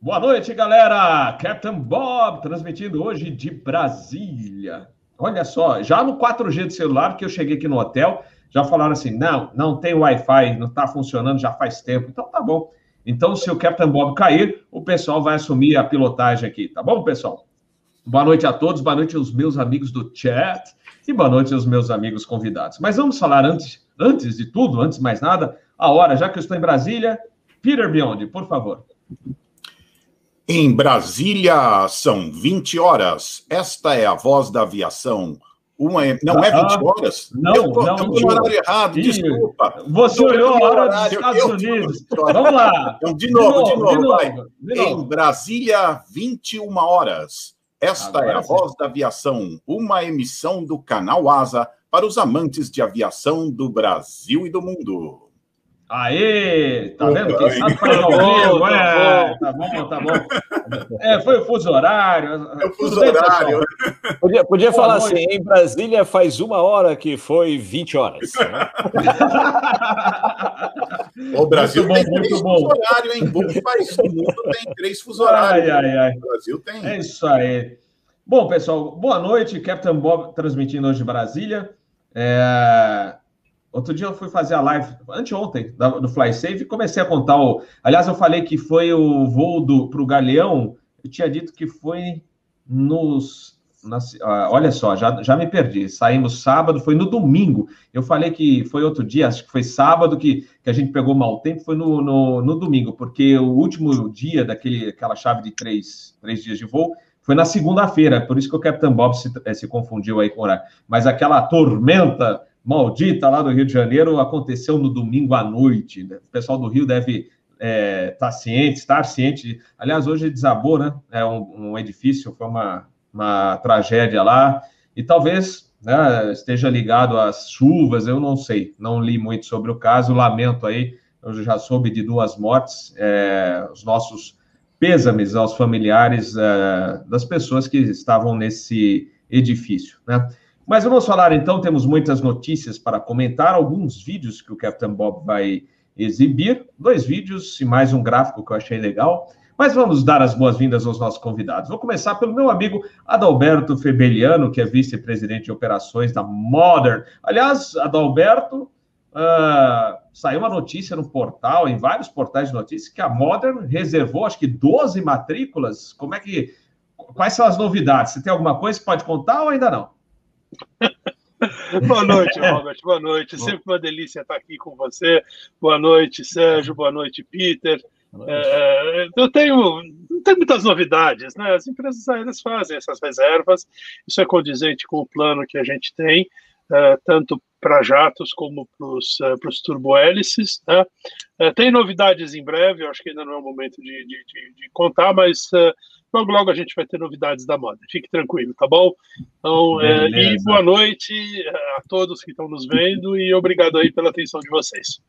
Boa noite, galera! Captain Bob transmitindo hoje de Brasília. Olha só, já no 4G de celular que eu cheguei aqui no hotel, já falaram assim: não, não tem Wi-Fi, não está funcionando já faz tempo. Então tá bom. Então, se o Captain Bob cair, o pessoal vai assumir a pilotagem aqui, tá bom, pessoal? Boa noite a todos, boa noite aos meus amigos do chat e boa noite aos meus amigos convidados. Mas vamos falar antes, antes de tudo, antes de mais nada, a hora, já que eu estou em Brasília, Peter Biondi, por favor. Em Brasília, são 20 horas. Esta é a voz da aviação. Uma é... Não é 20 horas? Não, eu tô, não. Eu tô no horário errado, desculpa. Você olhou a hora dos Estados eu, Unidos. Vamos lá. Então, de novo, de novo, de novo, vai. De novo. Em Brasília, 21 horas. Esta Agora é a sim. voz da aviação, uma emissão do canal Asa para os amantes de aviação do Brasil e do mundo. Aê! Tá vendo? Quem sabe faz ao vivo, é. Tá bom, tá bom. É, foi o fuso horário. É o fuso horário. Podia, podia falar assim, em Brasília faz uma hora que foi 20 horas. O Brasil muito tem bom, três fuso horário, hein? Bom país do mundo tem três fuso horários. Ai, ai, ai. O Brasil tem. É isso aí. Bom, pessoal, boa noite. Captain Bob transmitindo hoje de Brasília. É... Outro dia eu fui fazer a live, anteontem, do FlySafe, e comecei a contar o. Aliás, eu falei que foi o voo para o Galeão, eu tinha dito que foi nos. Ah, olha só, já, já me perdi. Saímos sábado, foi no domingo. Eu falei que foi outro dia, acho que foi sábado que, que a gente pegou mau tempo, foi no, no, no domingo, porque o último dia daquele, aquela chave de três, três dias de voo foi na segunda-feira, por isso que o Capitão Bob se, se confundiu aí com o horário. Mas aquela tormenta maldita lá do Rio de Janeiro aconteceu no domingo à noite. Né? O pessoal do Rio deve estar é, tá ciente, estar ciente. Aliás, hoje desabou, né? É um, um edifício, foi uma, uma tragédia lá. E talvez né, esteja ligado às chuvas, eu não sei, não li muito sobre o caso, lamento aí, eu já soube de duas mortes, é, os nossos pêsames aos familiares é, das pessoas que estavam nesse edifício, né? Mas vamos falar então, temos muitas notícias para comentar, alguns vídeos que o Captain Bob vai exibir, dois vídeos e mais um gráfico que eu achei legal. Mas vamos dar as boas-vindas aos nossos convidados. Vou começar pelo meu amigo Adalberto Febeliano, que é vice-presidente de operações da Modern. Aliás, Adalberto, uh, saiu uma notícia no portal, em vários portais de notícias, que a Modern reservou, acho que 12 matrículas. Como é que. Quais são as novidades? Você tem alguma coisa que pode contar ou ainda não? boa noite, Robert. Boa noite. Sempre uma delícia estar aqui com você. Boa noite, Sérgio. Boa noite, Peter. É, eu tenho, não tem muitas novidades, né? As empresas aéreas fazem essas reservas, isso é condizente com o plano que a gente tem, é, tanto para jatos como para os é, turbohélices. Né? É, tem novidades em breve, eu acho que ainda não é o momento de, de, de, de contar, mas é, Logo, logo a gente vai ter novidades da moda. Fique tranquilo, tá bom? Então, é, e boa noite a todos que estão nos vendo e obrigado aí pela atenção de vocês.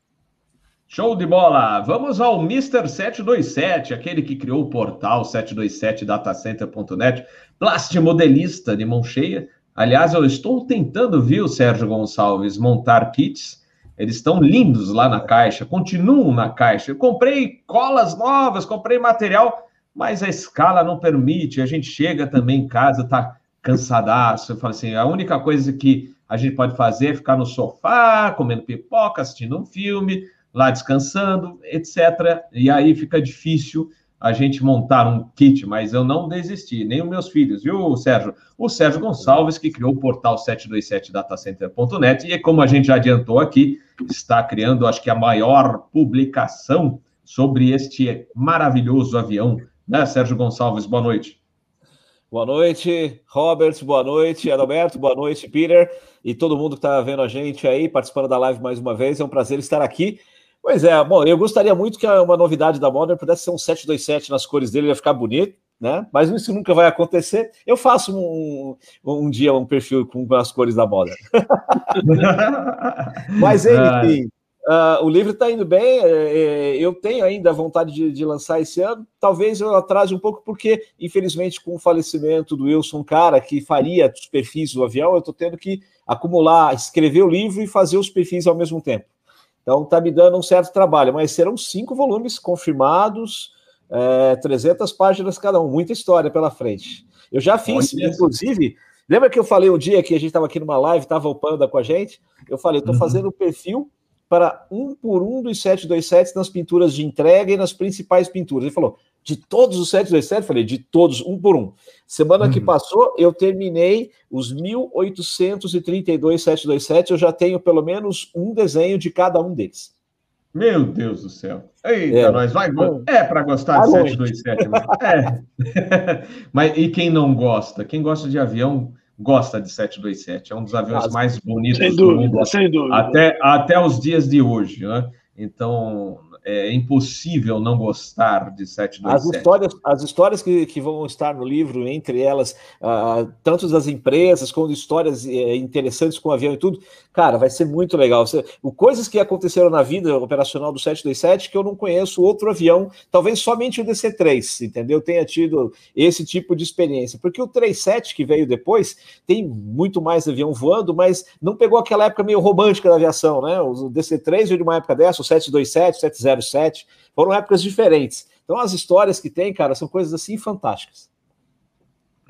Show de bola! Vamos ao Mr. 727, aquele que criou o portal 727datacenter.net, plastimodelista de mão cheia. Aliás, eu estou tentando, viu, Sérgio Gonçalves, montar kits. Eles estão lindos lá na caixa, continuam na caixa. Eu comprei colas novas, comprei material mas a escala não permite. A gente chega também em casa, tá cansadaço. Eu falo assim: a única coisa que a gente pode fazer é ficar no sofá, comendo pipoca, assistindo um filme, lá descansando, etc. E aí fica difícil a gente montar um kit, mas eu não desisti, nem os meus filhos, viu, Sérgio? O Sérgio Gonçalves, que criou o portal 727datacenter.net, e como a gente já adiantou aqui, está criando, acho que a maior publicação sobre este maravilhoso avião né, Sérgio Gonçalves? Boa noite. Boa noite, Robert, boa noite, Adalberto, boa noite, Peter, e todo mundo que está vendo a gente aí, participando da live mais uma vez, é um prazer estar aqui. Pois é, bom, eu gostaria muito que uma novidade da Modern pudesse ser um 727 nas cores dele, ia ficar bonito, né? Mas isso nunca vai acontecer. Eu faço um, um dia um perfil com as cores da Modern. Mas enfim, Uh, o livro está indo bem, é, é, eu tenho ainda vontade de, de, lançar esse ano. Talvez eu atrase um pouco, porque, infelizmente, com o falecimento do Wilson Cara, que faria os perfis do avião, eu estou tendo que acumular, escrever o livro e fazer os perfis ao mesmo tempo. Então, está me dando um certo trabalho, mas serão cinco volumes confirmados. é, 300 páginas cada um, muita história pela frente. Eu já fiz, inclusive, lembra que eu falei um dia que a gente estava aqui numa live, estava o Panda com a gente? Eu falei, estou uhum. fazendo o perfil para um por um dos 727 nas pinturas de entrega e nas principais pinturas. Ele falou, de todos os 727? Falei, de todos, um por um. Semana uhum. que passou, eu terminei os 1832 727, eu já tenho pelo menos um desenho de cada um deles. Meu Deus do céu. Eita, é. nós vai. É para gostar de 727. Mas... É. mas e quem não gosta? Quem gosta de avião gosta de 727. É um dos aviões mais bonitos sem do dúvida, mundo. Sem dúvida. Até, até os dias de hoje. Né? Então, é, é impossível não gostar de 727. As histórias, as histórias que, que vão estar no livro, entre elas, uh, tanto das empresas, como histórias uh, interessantes com o avião e tudo, cara, vai ser muito legal. Você, o, coisas que aconteceram na vida operacional do 727 que eu não conheço outro avião, talvez somente o DC-3, entendeu? Tenha tido esse tipo de experiência. Porque o 37 que veio depois tem muito mais avião voando, mas não pegou aquela época meio romântica da aviação, né? O DC-3 veio de uma época dessa, o 727, 707, 007, foram épocas diferentes. Então as histórias que tem, cara, são coisas assim fantásticas.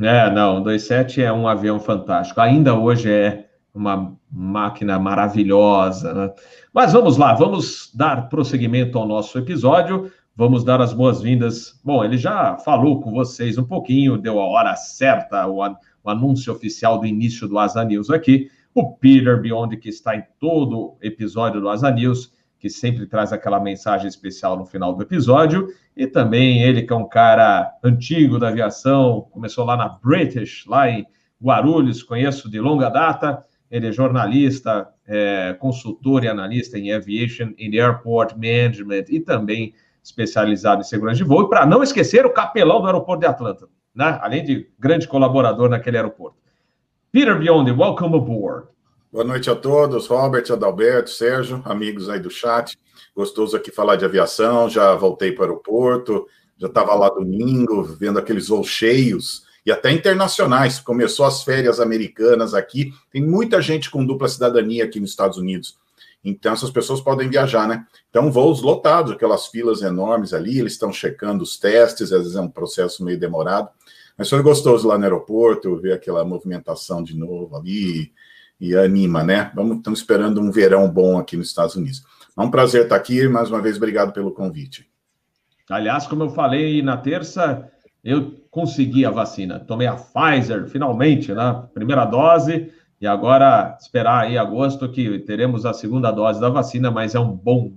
É, não, 27 é um avião fantástico. Ainda hoje é uma máquina maravilhosa, né? Mas vamos lá, vamos dar prosseguimento ao nosso episódio. Vamos dar as boas-vindas. Bom, ele já falou com vocês um pouquinho, deu a hora certa, o, o anúncio oficial do início do Asa News aqui. O Peter Beyond, que está em todo episódio do Asa News, que sempre traz aquela mensagem especial no final do episódio, e também ele que é um cara antigo da aviação, começou lá na British, lá em Guarulhos, conheço de longa data, ele é jornalista, é, consultor e analista em Aviation and Airport Management e também especializado em segurança de voo. E para não esquecer, o capelão do aeroporto de Atlanta, né? além de grande colaborador naquele aeroporto. Peter Biondi, welcome aboard. Boa noite a todos, Robert, Adalberto, Sérgio, amigos aí do chat. Gostoso aqui falar de aviação, já voltei para o aeroporto, já estava lá domingo, vendo aqueles voos cheios e até internacionais. Começou as férias americanas aqui, tem muita gente com dupla cidadania aqui nos Estados Unidos. Então, essas pessoas podem viajar, né? Então, voos lotados, aquelas filas enormes ali, eles estão checando os testes, às vezes é um processo meio demorado. Mas foi gostoso lá no aeroporto, ver aquela movimentação de novo ali, e anima, né? Vamos, estamos esperando um verão bom aqui nos Estados Unidos. É um prazer estar aqui, mais uma vez, obrigado pelo convite. Aliás, como eu falei na terça, eu consegui a vacina. Tomei a Pfizer, finalmente, né? Primeira dose, e agora esperar aí agosto que teremos a segunda dose da vacina, mas é um bom,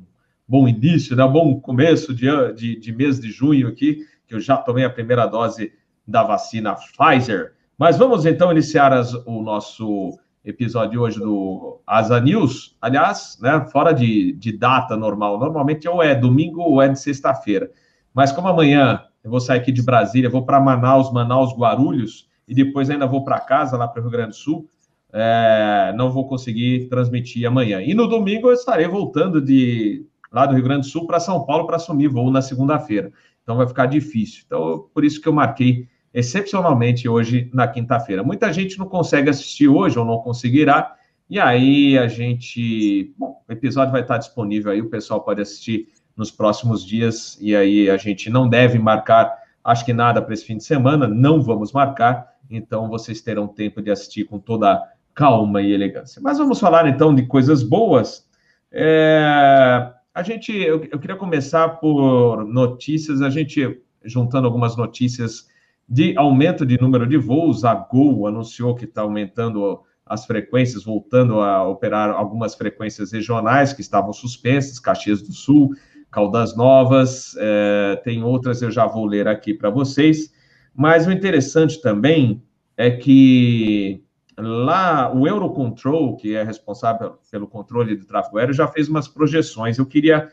bom início, né? Um bom começo de, de, de mês de junho aqui, que eu já tomei a primeira dose da vacina Pfizer. Mas vamos então iniciar as, o nosso episódio hoje do Asa News, aliás, né, fora de, de data normal, normalmente ou é domingo ou é de sexta-feira. Mas como amanhã eu vou sair aqui de Brasília, vou para Manaus, Manaus, Guarulhos, e depois ainda vou para casa, lá para o Rio Grande do Sul, é, não vou conseguir transmitir amanhã. E no domingo eu estarei voltando de lá do Rio Grande do Sul para São Paulo para assumir voo na segunda-feira. Então vai ficar difícil. Então, por isso que eu marquei excepcionalmente hoje na quinta-feira. Muita gente não consegue assistir hoje ou não conseguirá, e aí a gente. Bom, o episódio vai estar disponível aí, o pessoal pode assistir nos próximos dias, e aí a gente não deve marcar, acho que nada para esse fim de semana, não vamos marcar, então vocês terão tempo de assistir com toda calma e elegância. Mas vamos falar então de coisas boas. É, a gente, eu, eu queria começar por notícias, a gente juntando algumas notícias de aumento de número de voos. A Gol anunciou que está aumentando as frequências, voltando a operar algumas frequências regionais que estavam suspensas, Caxias do Sul, Caldas Novas, é, tem outras eu já vou ler aqui para vocês. Mas o interessante também é que lá o Eurocontrol, que é responsável pelo controle do tráfego aéreo, já fez umas projeções. Eu queria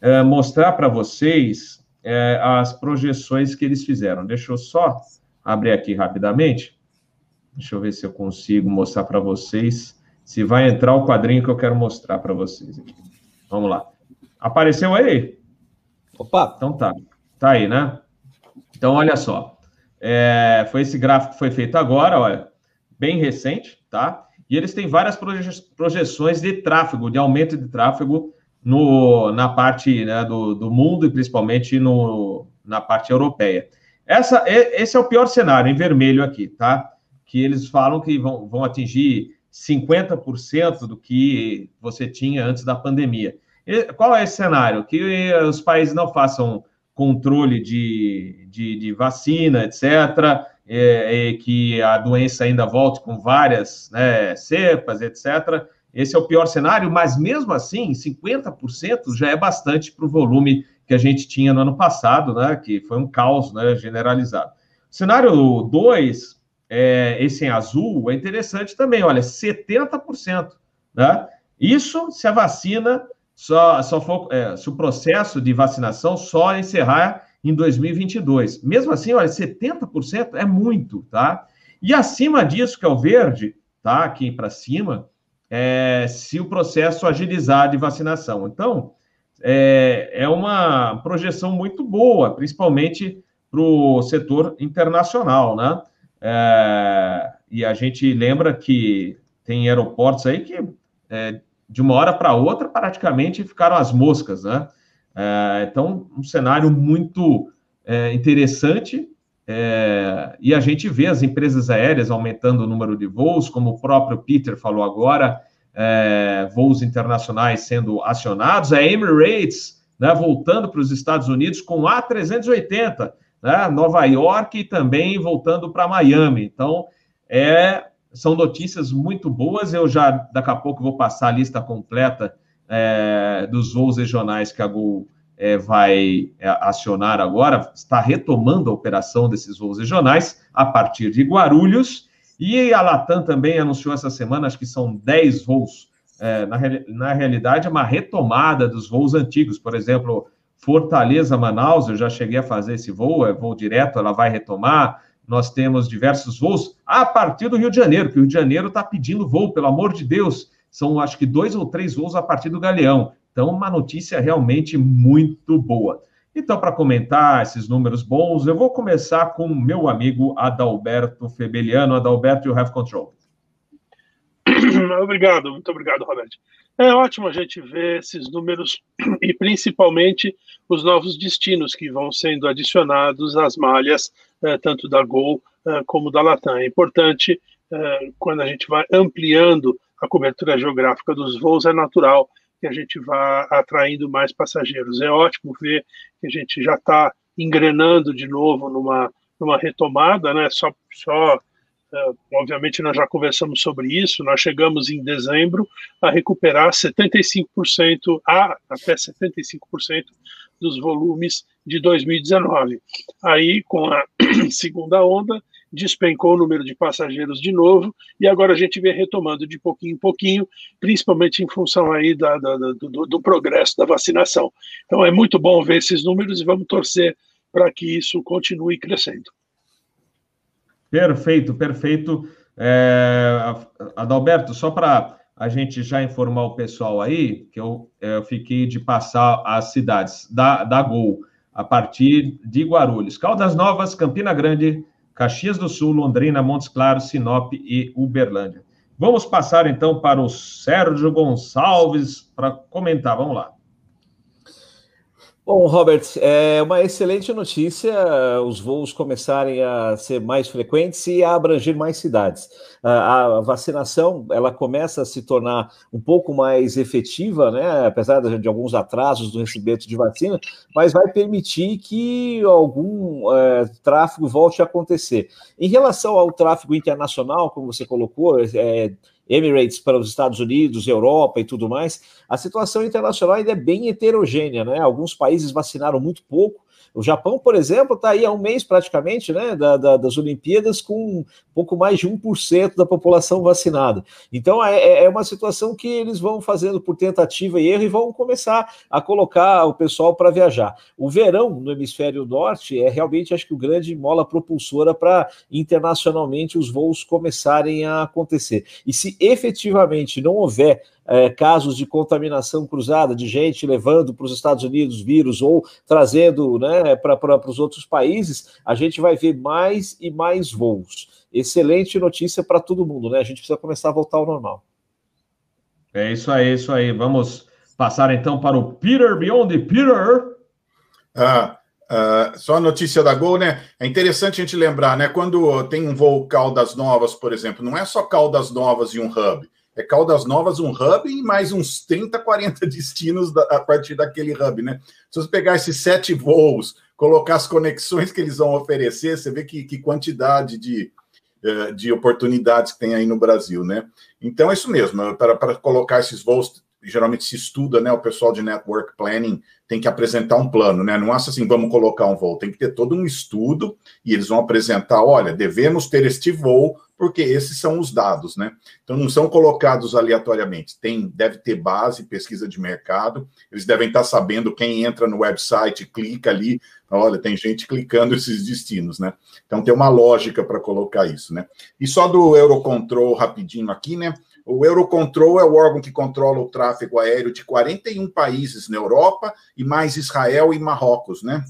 é, mostrar para vocês é, as projeções que eles fizeram. Deixa eu só abrir aqui rapidamente. Deixa eu ver se eu consigo mostrar para vocês. Se vai entrar o quadrinho que eu quero mostrar para vocês aqui. Vamos lá. Apareceu aí? Opa! Então tá. Tá aí, né? Então, olha só. É, foi esse gráfico que foi feito agora, olha, bem recente, tá? E eles têm várias proje projeções de tráfego, de aumento de tráfego no, na parte né, do, do mundo e principalmente no, na parte europeia. Essa, esse é o pior cenário, em vermelho aqui, tá? Que eles falam que vão, vão atingir 50% do que você tinha antes da pandemia. E qual é esse cenário? Que os países não façam controle de, de, de vacina, etc., é, que a doença ainda volte com várias né, cepas, etc. Esse é o pior cenário, mas mesmo assim, 50% já é bastante para o volume que a gente tinha no ano passado, né, que foi um caos né, generalizado. Cenário 2, é, esse em azul, é interessante também, olha, 70%. Né? Isso se a vacina só, só for, é, se o processo de vacinação só encerrar em 2022. Mesmo assim, olha, 70% é muito, tá? E acima disso, que é o verde, tá? Aqui para cima, é, se o processo agilizar de vacinação. Então, é, é uma projeção muito boa, principalmente para o setor internacional, né? É, e a gente lembra que tem aeroportos aí que é, de uma hora para outra praticamente ficaram as moscas, né? É, então, um cenário muito é, interessante é, e a gente vê as empresas aéreas aumentando o número de voos, como o próprio Peter falou agora, é, voos internacionais sendo acionados, a Emirates né, voltando para os Estados Unidos com A380, né, Nova York e também voltando para Miami. Então, é, são notícias muito boas. Eu já, daqui a pouco, vou passar a lista completa é, dos voos regionais que a Gol é, vai é, acionar agora, está retomando a operação desses voos regionais a partir de Guarulhos, e a Latam também anunciou essa semana, acho que são 10 voos, é, na, na realidade, é uma retomada dos voos antigos, por exemplo, Fortaleza-Manaus, eu já cheguei a fazer esse voo, é voo direto, ela vai retomar, nós temos diversos voos a partir do Rio de Janeiro, que o Rio de Janeiro está pedindo voo, pelo amor de Deus, são acho que dois ou três voos a partir do Galeão. Então, uma notícia realmente muito boa. Então, para comentar esses números bons, eu vou começar com meu amigo Adalberto Febeliano. Adalberto, you have control. Obrigado, muito obrigado, Roberto. É ótimo a gente ver esses números e principalmente os novos destinos que vão sendo adicionados às malhas, eh, tanto da Gol eh, como da Latam. É importante, eh, quando a gente vai ampliando a cobertura geográfica dos voos, é natural que a gente vá atraindo mais passageiros. É ótimo ver que a gente já está engrenando de novo numa, numa retomada, né? Só, só uh, obviamente nós já conversamos sobre isso. Nós chegamos em dezembro a recuperar 75% a até 75% dos volumes de 2019. Aí, com a segunda onda, despencou o número de passageiros de novo, e agora a gente vem retomando de pouquinho em pouquinho, principalmente em função aí da, da, do, do progresso da vacinação. Então é muito bom ver esses números e vamos torcer para que isso continue crescendo. Perfeito, perfeito. É, Adalberto, só para a gente já informar o pessoal aí, que eu, eu fiquei de passar as cidades da, da Gol a partir de Guarulhos. Caldas Novas, Campina Grande, Caxias do Sul, Londrina, Montes Claros, Sinop e Uberlândia. Vamos passar então para o Sérgio Gonçalves para comentar. Vamos lá. Bom, Robert, é uma excelente notícia os voos começarem a ser mais frequentes e a abranger mais cidades. A vacinação ela começa a se tornar um pouco mais efetiva, né? apesar de alguns atrasos no recebimento de vacina, mas vai permitir que algum é, tráfego volte a acontecer. Em relação ao tráfego internacional, como você colocou, é, Emirates para os Estados Unidos, Europa e tudo mais, a situação internacional ainda é bem heterogênea, né? Alguns países vacinaram muito pouco, o Japão, por exemplo, está aí há um mês praticamente né, da, da, das Olimpíadas com um pouco mais de 1% da população vacinada. Então é, é, é uma situação que eles vão fazendo por tentativa e erro e vão começar a colocar o pessoal para viajar. O verão no hemisfério norte é realmente, acho que, o grande mola propulsora para internacionalmente os voos começarem a acontecer. E se efetivamente não houver é, casos de contaminação cruzada, de gente levando para os Estados Unidos vírus ou trazendo né, para os outros países, a gente vai ver mais e mais voos. Excelente notícia para todo mundo, né? A gente precisa começar a voltar ao normal. É isso aí, isso aí. Vamos passar então para o Peter Beyond Peter. Ah, Uh, só a notícia da Gol, né? É interessante a gente lembrar, né? Quando tem um voo Caldas Novas, por exemplo, não é só Caldas Novas e um hub. É Caldas Novas, um hub e mais uns 30, 40 destinos da, a partir daquele hub, né? Se você pegar esses sete voos, colocar as conexões que eles vão oferecer, você vê que, que quantidade de, eh, de oportunidades que tem aí no Brasil, né? Então é isso mesmo, para, para colocar esses voos geralmente se estuda, né? O pessoal de network planning tem que apresentar um plano, né? Não acha assim, vamos colocar um voo, tem que ter todo um estudo e eles vão apresentar, olha, devemos ter este voo porque esses são os dados, né? Então não são colocados aleatoriamente. Tem, deve ter base, pesquisa de mercado. Eles devem estar sabendo quem entra no website, clica ali, olha, tem gente clicando esses destinos, né? Então tem uma lógica para colocar isso, né? E só do Eurocontrol rapidinho aqui, né? O Eurocontrol é o órgão que controla o tráfego aéreo de 41 países na Europa e mais Israel e Marrocos, né?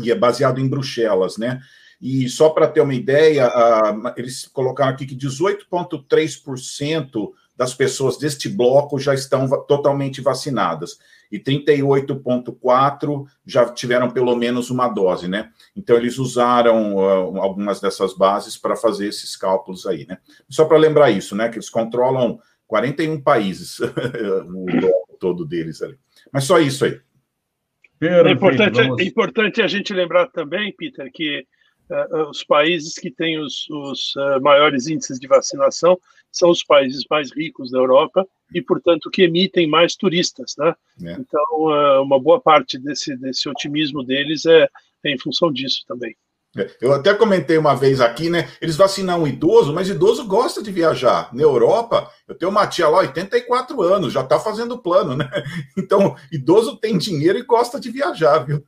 E é baseado em Bruxelas, né? E só para ter uma ideia, uh, eles colocaram aqui que 18,3% das pessoas deste bloco já estão totalmente vacinadas e 38,4 já tiveram pelo menos uma dose, né? Então eles usaram uh, algumas dessas bases para fazer esses cálculos aí, né? Só para lembrar isso, né? Que eles controlam 41 países, o bloco todo deles ali. Mas só isso aí. É importante, é importante a gente lembrar também, Peter, que os países que têm os, os uh, maiores índices de vacinação são os países mais ricos da Europa e, portanto, que emitem mais turistas, né? É. Então, uh, uma boa parte desse, desse otimismo deles é, é em função disso também. É, eu até comentei uma vez aqui, né? Eles vacinam um idoso, mas idoso gosta de viajar. Na Europa, eu tenho uma tia lá, 84 anos, já está fazendo plano, né? Então, idoso tem dinheiro e gosta de viajar, viu?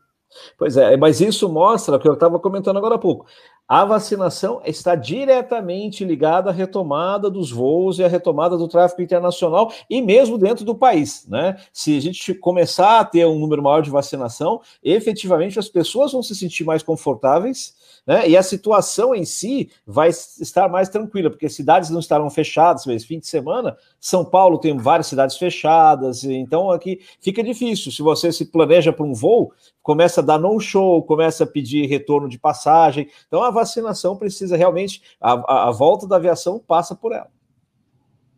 Pois é, mas isso mostra o que eu estava comentando agora há pouco. A vacinação está diretamente ligada à retomada dos voos e à retomada do tráfego internacional e mesmo dentro do país, né? Se a gente começar a ter um número maior de vacinação, efetivamente as pessoas vão se sentir mais confortáveis né? E a situação em si vai estar mais tranquila, porque cidades não estarão fechadas, mas fim de semana, São Paulo tem várias cidades fechadas, então aqui fica difícil. Se você se planeja para um voo, começa a dar no-show, começa a pedir retorno de passagem. Então a vacinação precisa realmente, a, a, volta da aviação passa por ela.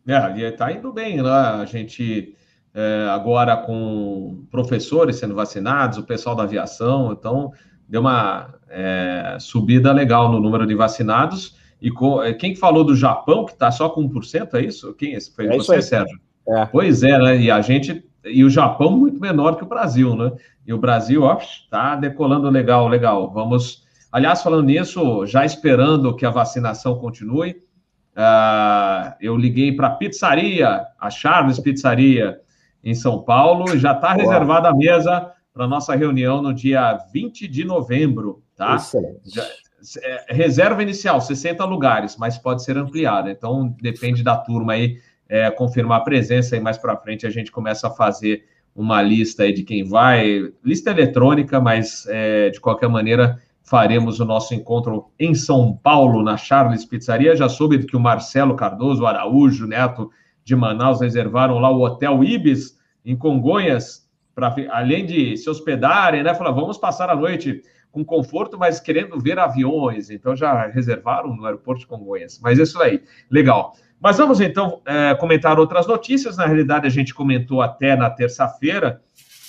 É, e está indo bem, né? A gente é, agora com professores sendo vacinados, o pessoal da aviação, então deu uma é, subida legal no número de vacinados. E com, é, quem falou do Japão, que está só com 1%, é isso? Quem é foi é você, Sérgio? É. Pois é, né? E a gente. E o Japão muito menor que o Brasil, né? E o Brasil, ó, está decolando legal, legal. Vamos. Aliás, falando nisso, já esperando que a vacinação continue, uh, eu liguei para a pizzaria, a Charles Pizzaria, em São Paulo, já está reservada a mesa para nossa reunião no dia 20 de novembro, tá? Já, é, reserva inicial, 60 lugares, mas pode ser ampliada. Então, depende da turma aí é, confirmar a presença e mais para frente a gente começa a fazer uma lista aí de quem vai, lista eletrônica, mas é, de qualquer maneira faremos o nosso encontro em São Paulo, na Charles Pizzaria. Já soube que o Marcelo Cardoso, o Araújo, Neto de Manaus reservaram lá o Hotel Ibis em Congonhas para além de se hospedarem, né? Falar, vamos passar a noite com conforto, mas querendo ver aviões. Então já reservaram no aeroporto de Congonhas. Mas isso aí, legal. Mas vamos então é, comentar outras notícias. Na realidade, a gente comentou até na terça-feira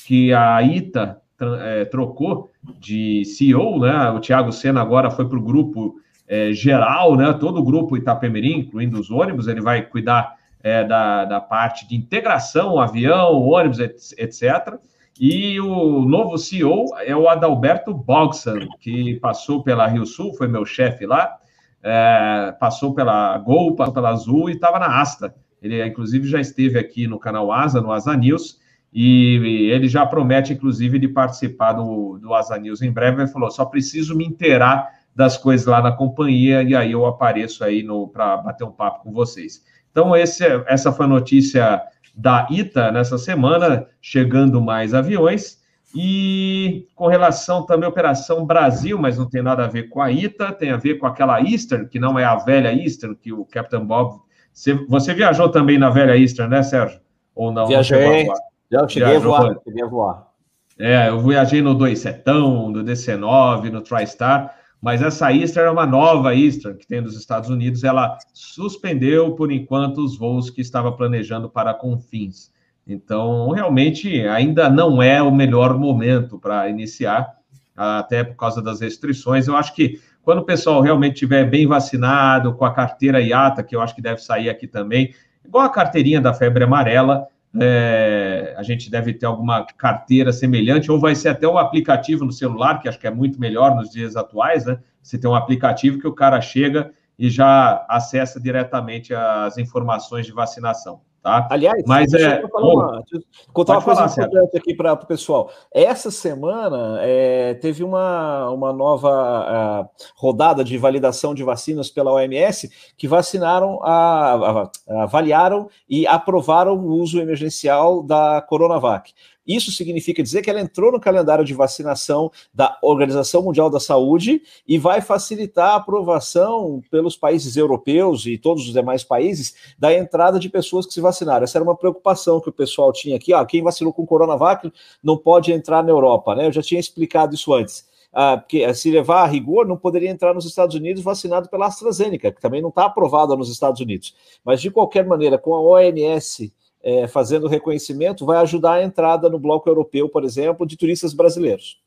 que a ITA é, trocou de CEO, né? O Thiago Senna agora foi para o grupo é, geral, né? Todo o grupo Itapemirim, incluindo os ônibus, ele vai cuidar é, da, da parte de integração, avião, ônibus, etc. E o novo CEO é o Adalberto Bogsan, que passou pela Rio Sul, foi meu chefe lá, é, passou pela Gol, passou pela Azul e estava na Asta. Ele, inclusive, já esteve aqui no canal Asa, no Asa News, e ele já promete, inclusive, de participar do, do Asa News em breve. Ele falou: só preciso me inteirar das coisas lá na companhia, e aí eu apareço aí para bater um papo com vocês. Então, esse, essa foi a notícia da ITA nessa semana, chegando mais aviões. E com relação também à Operação Brasil, mas não tem nada a ver com a ITA, tem a ver com aquela Eastern, que não é a velha Eastern, que o Captain Bob. Você, você viajou também na velha Eastern, né, Sérgio? Ou não? Viajei, não já cheguei a voar, cheguei a voar. É, eu viajei no 27, no DC9, no TriStar, mas essa Eastern é uma nova Eastern que tem nos Estados Unidos. Ela suspendeu, por enquanto, os voos que estava planejando para Confins. Então, realmente, ainda não é o melhor momento para iniciar, até por causa das restrições. Eu acho que quando o pessoal realmente estiver bem vacinado, com a carteira IATA, que eu acho que deve sair aqui também, igual a carteirinha da febre amarela, é, a gente deve ter alguma carteira semelhante, ou vai ser até um aplicativo no celular, que acho que é muito melhor nos dias atuais, né? Você tem um aplicativo que o cara chega e já acessa diretamente as informações de vacinação. Tá? Aliás, mas é. Uma, contar uma coisa falar, importante aqui para o pessoal. Essa semana é, teve uma, uma nova uh, rodada de validação de vacinas pela OMS que vacinaram, a, a, a, avaliaram e aprovaram o uso emergencial da Coronavac. Isso significa dizer que ela entrou no calendário de vacinação da Organização Mundial da Saúde e vai facilitar a aprovação pelos países europeus e todos os demais países da entrada de pessoas que se vacinaram. Essa era uma preocupação que o pessoal tinha aqui. Ó, quem vacinou com Coronavac não pode entrar na Europa, né? Eu já tinha explicado isso antes. Ah, porque se levar a rigor, não poderia entrar nos Estados Unidos vacinado pela AstraZeneca, que também não está aprovada nos Estados Unidos. Mas, de qualquer maneira, com a OMS é, fazendo reconhecimento, vai ajudar a entrada no bloco europeu, por exemplo, de turistas brasileiros.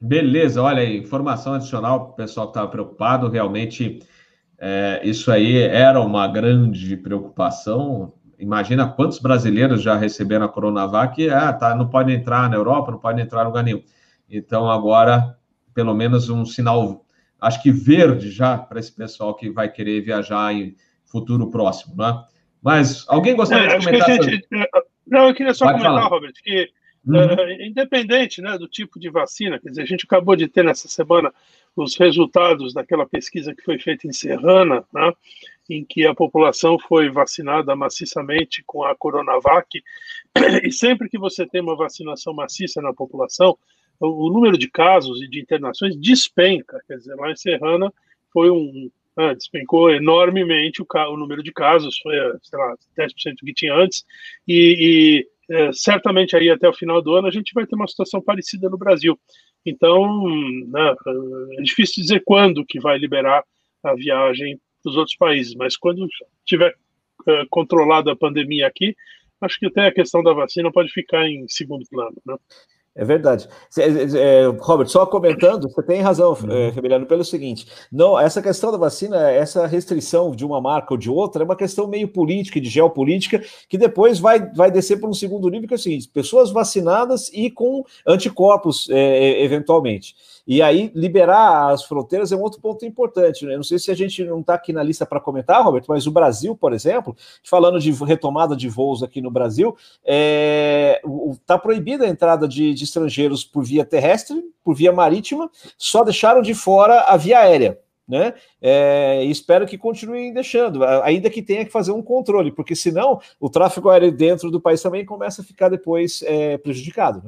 Beleza, olha aí, informação adicional o pessoal que estava preocupado. Realmente, é, isso aí era uma grande preocupação. Imagina quantos brasileiros já receberam a Coronavac e ah, tá, não pode entrar na Europa, não pode entrar no lugar nenhum. Então, agora, pelo menos um sinal, acho que verde já para esse pessoal que vai querer viajar em futuro próximo, né? Mas alguém gostaria é, de comentar? Gente, não, eu queria só Pode comentar, falar. Robert, que uhum. uh, independente né, do tipo de vacina, quer dizer, a gente acabou de ter nessa semana os resultados daquela pesquisa que foi feita em Serrana, né, em que a população foi vacinada maciçamente com a Coronavac, e sempre que você tem uma vacinação maciça na população, o número de casos e de internações despenca, quer dizer, lá em Serrana foi um, ah, despencou enormemente o, o, número de casos, foi, sei lá, 10% do que tinha antes, e, e é, certamente aí até o final do ano a gente vai ter uma situação parecida no Brasil. Então, né, é difícil dizer quando que vai liberar a viagem para os outros países, mas quando tiver controlada a pandemia aqui, acho que até a questão da vacina pode ficar em segundo plano. Né? É verdade. É, Robert, só comentando, você tem razão, uhum. pelo seguinte: não, essa questão da vacina, essa restrição de uma marca ou de outra, é uma questão meio política e de geopolítica, que depois vai, vai descer para um segundo nível, que é o seguinte: pessoas vacinadas e com anticorpos, é, eventualmente. E aí, liberar as fronteiras é um outro ponto importante. Né? Não sei se a gente não está aqui na lista para comentar, Robert, mas o Brasil, por exemplo, falando de retomada de voos aqui no Brasil, está é, tá proibida a entrada de, de estrangeiros por via terrestre, por via marítima, só deixaram de fora a via aérea. Né? É, espero que continuem deixando, ainda que tenha que fazer um controle, porque senão o tráfego aéreo dentro do país também começa a ficar depois é, prejudicado.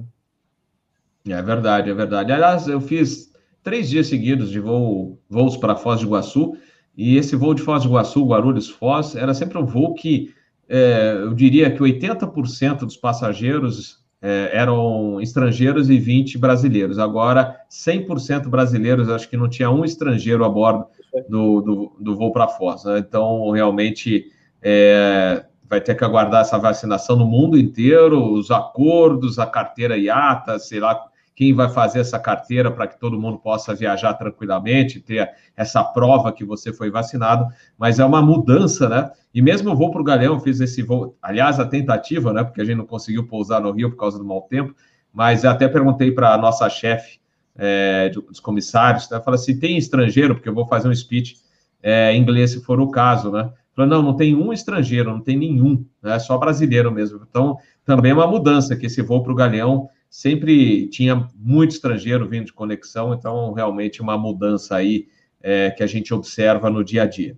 Né? É verdade, é verdade. Aliás, eu fiz três dias seguidos de voo, voos para Foz do Iguaçu, e esse voo de Foz do Iguaçu, Guarulhos, Foz, era sempre um voo que é, eu diria que 80% dos passageiros é, eram estrangeiros e 20 brasileiros. Agora, 100% brasileiros, acho que não tinha um estrangeiro a bordo do, do, do voo para Foz. Né? Então, realmente, é, vai ter que aguardar essa vacinação no mundo inteiro, os acordos, a carteira IATA, sei lá quem vai fazer essa carteira para que todo mundo possa viajar tranquilamente, ter essa prova que você foi vacinado, mas é uma mudança, né? E mesmo eu vou para o Galeão, fiz esse voo, aliás, a tentativa, né? Porque a gente não conseguiu pousar no Rio por causa do mau tempo, mas até perguntei para a nossa chefe é, dos comissários, né? Fala assim, tem estrangeiro, porque eu vou fazer um speech é, em inglês se for o caso, né? Falou, não, não tem um estrangeiro, não tem nenhum, é só brasileiro mesmo. Então, também é uma mudança, que esse voo para o Galeão sempre tinha muito estrangeiro vindo de conexão, então realmente uma mudança aí é, que a gente observa no dia a dia.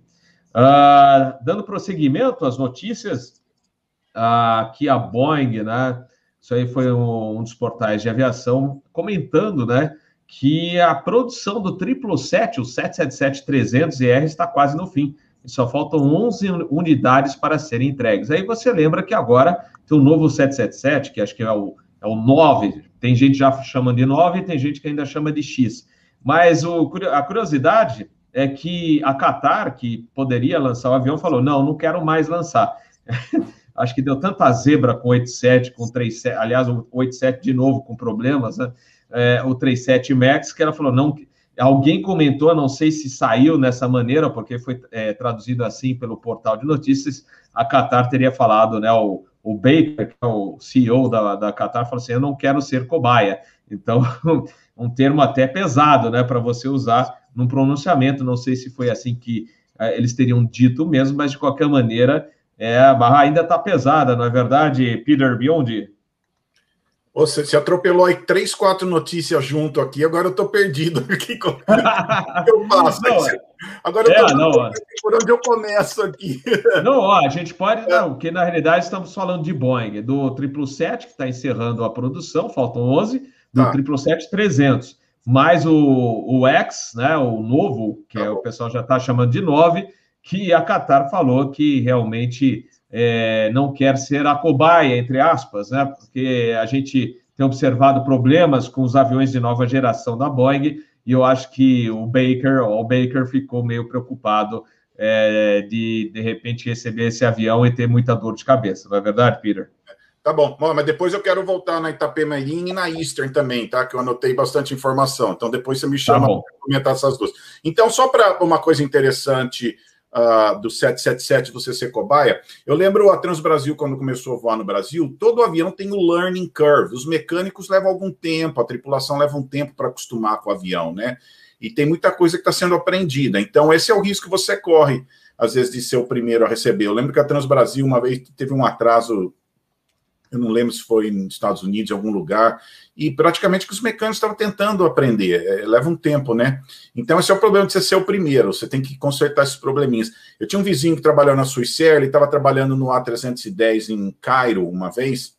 Uh, dando prosseguimento às notícias, uh, aqui a Boeing, né? Isso aí foi um, um dos portais de aviação comentando, né? Que a produção do 777, o 777-300ER está quase no fim só faltam 11 unidades para serem entregues. Aí você lembra que agora tem um novo 777, que acho que é o, é o 9. Tem gente já chamando de 9 e tem gente que ainda chama de X. Mas o, a curiosidade é que a Qatar, que poderia lançar o avião, falou: não, não quero mais lançar. Acho que deu tanta zebra com o 87, com o 37, aliás, o 87 de novo com problemas, né? É, o 37 Max, que ela falou: não. Alguém comentou, não sei se saiu nessa maneira, porque foi é, traduzido assim pelo portal de notícias. A Qatar teria falado, né? O, o Baker, que é o CEO da, da Qatar, falou assim: Eu não quero ser cobaia. Então, um termo até pesado, né, para você usar num pronunciamento. Não sei se foi assim que é, eles teriam dito mesmo, mas de qualquer maneira, é, a barra ainda está pesada, não é verdade, Peter Biondi? Você se atropelou aí três, quatro notícias junto aqui, agora eu estou perdido aqui. eu? Não, agora eu tô é, por onde eu começo aqui. Não, ó, a gente pode, não, porque na realidade estamos falando de Boeing, do 777, que está encerrando a produção, faltam 11, do tá. 777-300, mais o, o X, né, o novo, que tá é, o pessoal já está chamando de 9, que a Qatar falou que realmente é, não quer ser a cobaia, entre aspas, né? Porque a gente tem observado problemas com os aviões de nova geração da Boeing, e eu acho que o Baker, o Baker ficou meio preocupado é, de, de repente, receber esse avião e ter muita dor de cabeça, não é verdade, Peter? Tá bom, bom mas depois eu quero voltar na Itapemirim e na Eastern também, tá? Que eu anotei bastante informação. Então depois você me chama tá para comentar essas duas. Então, só para uma coisa interessante uh, do 777 você ser cobaia. Eu lembro a Transbrasil, quando começou a voar no Brasil, todo avião tem o learning curve. Os mecânicos levam algum tempo, a tripulação leva um tempo para acostumar com o avião, né? E tem muita coisa que está sendo aprendida. Então, esse é o risco que você corre, às vezes, de ser o primeiro a receber. Eu lembro que a Transbrasil, uma vez, teve um atraso eu não lembro se foi nos Estados Unidos, em algum lugar, e praticamente que os mecânicos estavam tentando aprender, é, leva um tempo, né? Então, esse é o problema de você ser o primeiro, você tem que consertar esses probleminhas. Eu tinha um vizinho que trabalhou na Suíça, ele estava trabalhando no A310 em Cairo uma vez,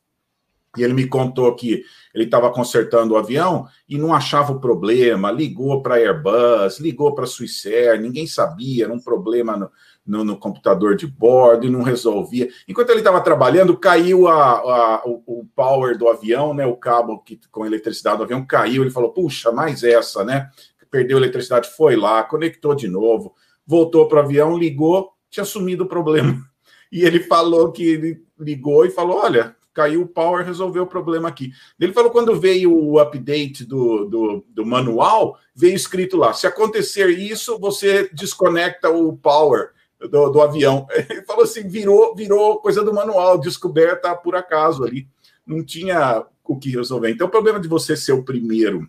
e ele me contou que ele estava consertando o avião e não achava o problema, ligou para a Airbus, ligou para a Swissair, ninguém sabia, era um problema no, no, no, computador de bordo e não resolvia. Enquanto ele estava trabalhando, caiu a, a, o, o, power do avião, né? O cabo que, com eletricidade do avião caiu. Ele falou: puxa, mais essa, né? Perdeu eletricidade, foi lá, conectou de novo, voltou para o avião, ligou, tinha sumido o problema. E ele falou que ele ligou e falou: olha, caiu o power, resolveu o problema aqui. Ele falou quando veio o update do, do, do, manual, veio escrito lá: se acontecer isso, você desconecta o power do, do avião. Ele falou assim: virou, virou coisa do manual, descoberta por acaso ali. Não tinha o que resolver. Então, o problema de você ser o primeiro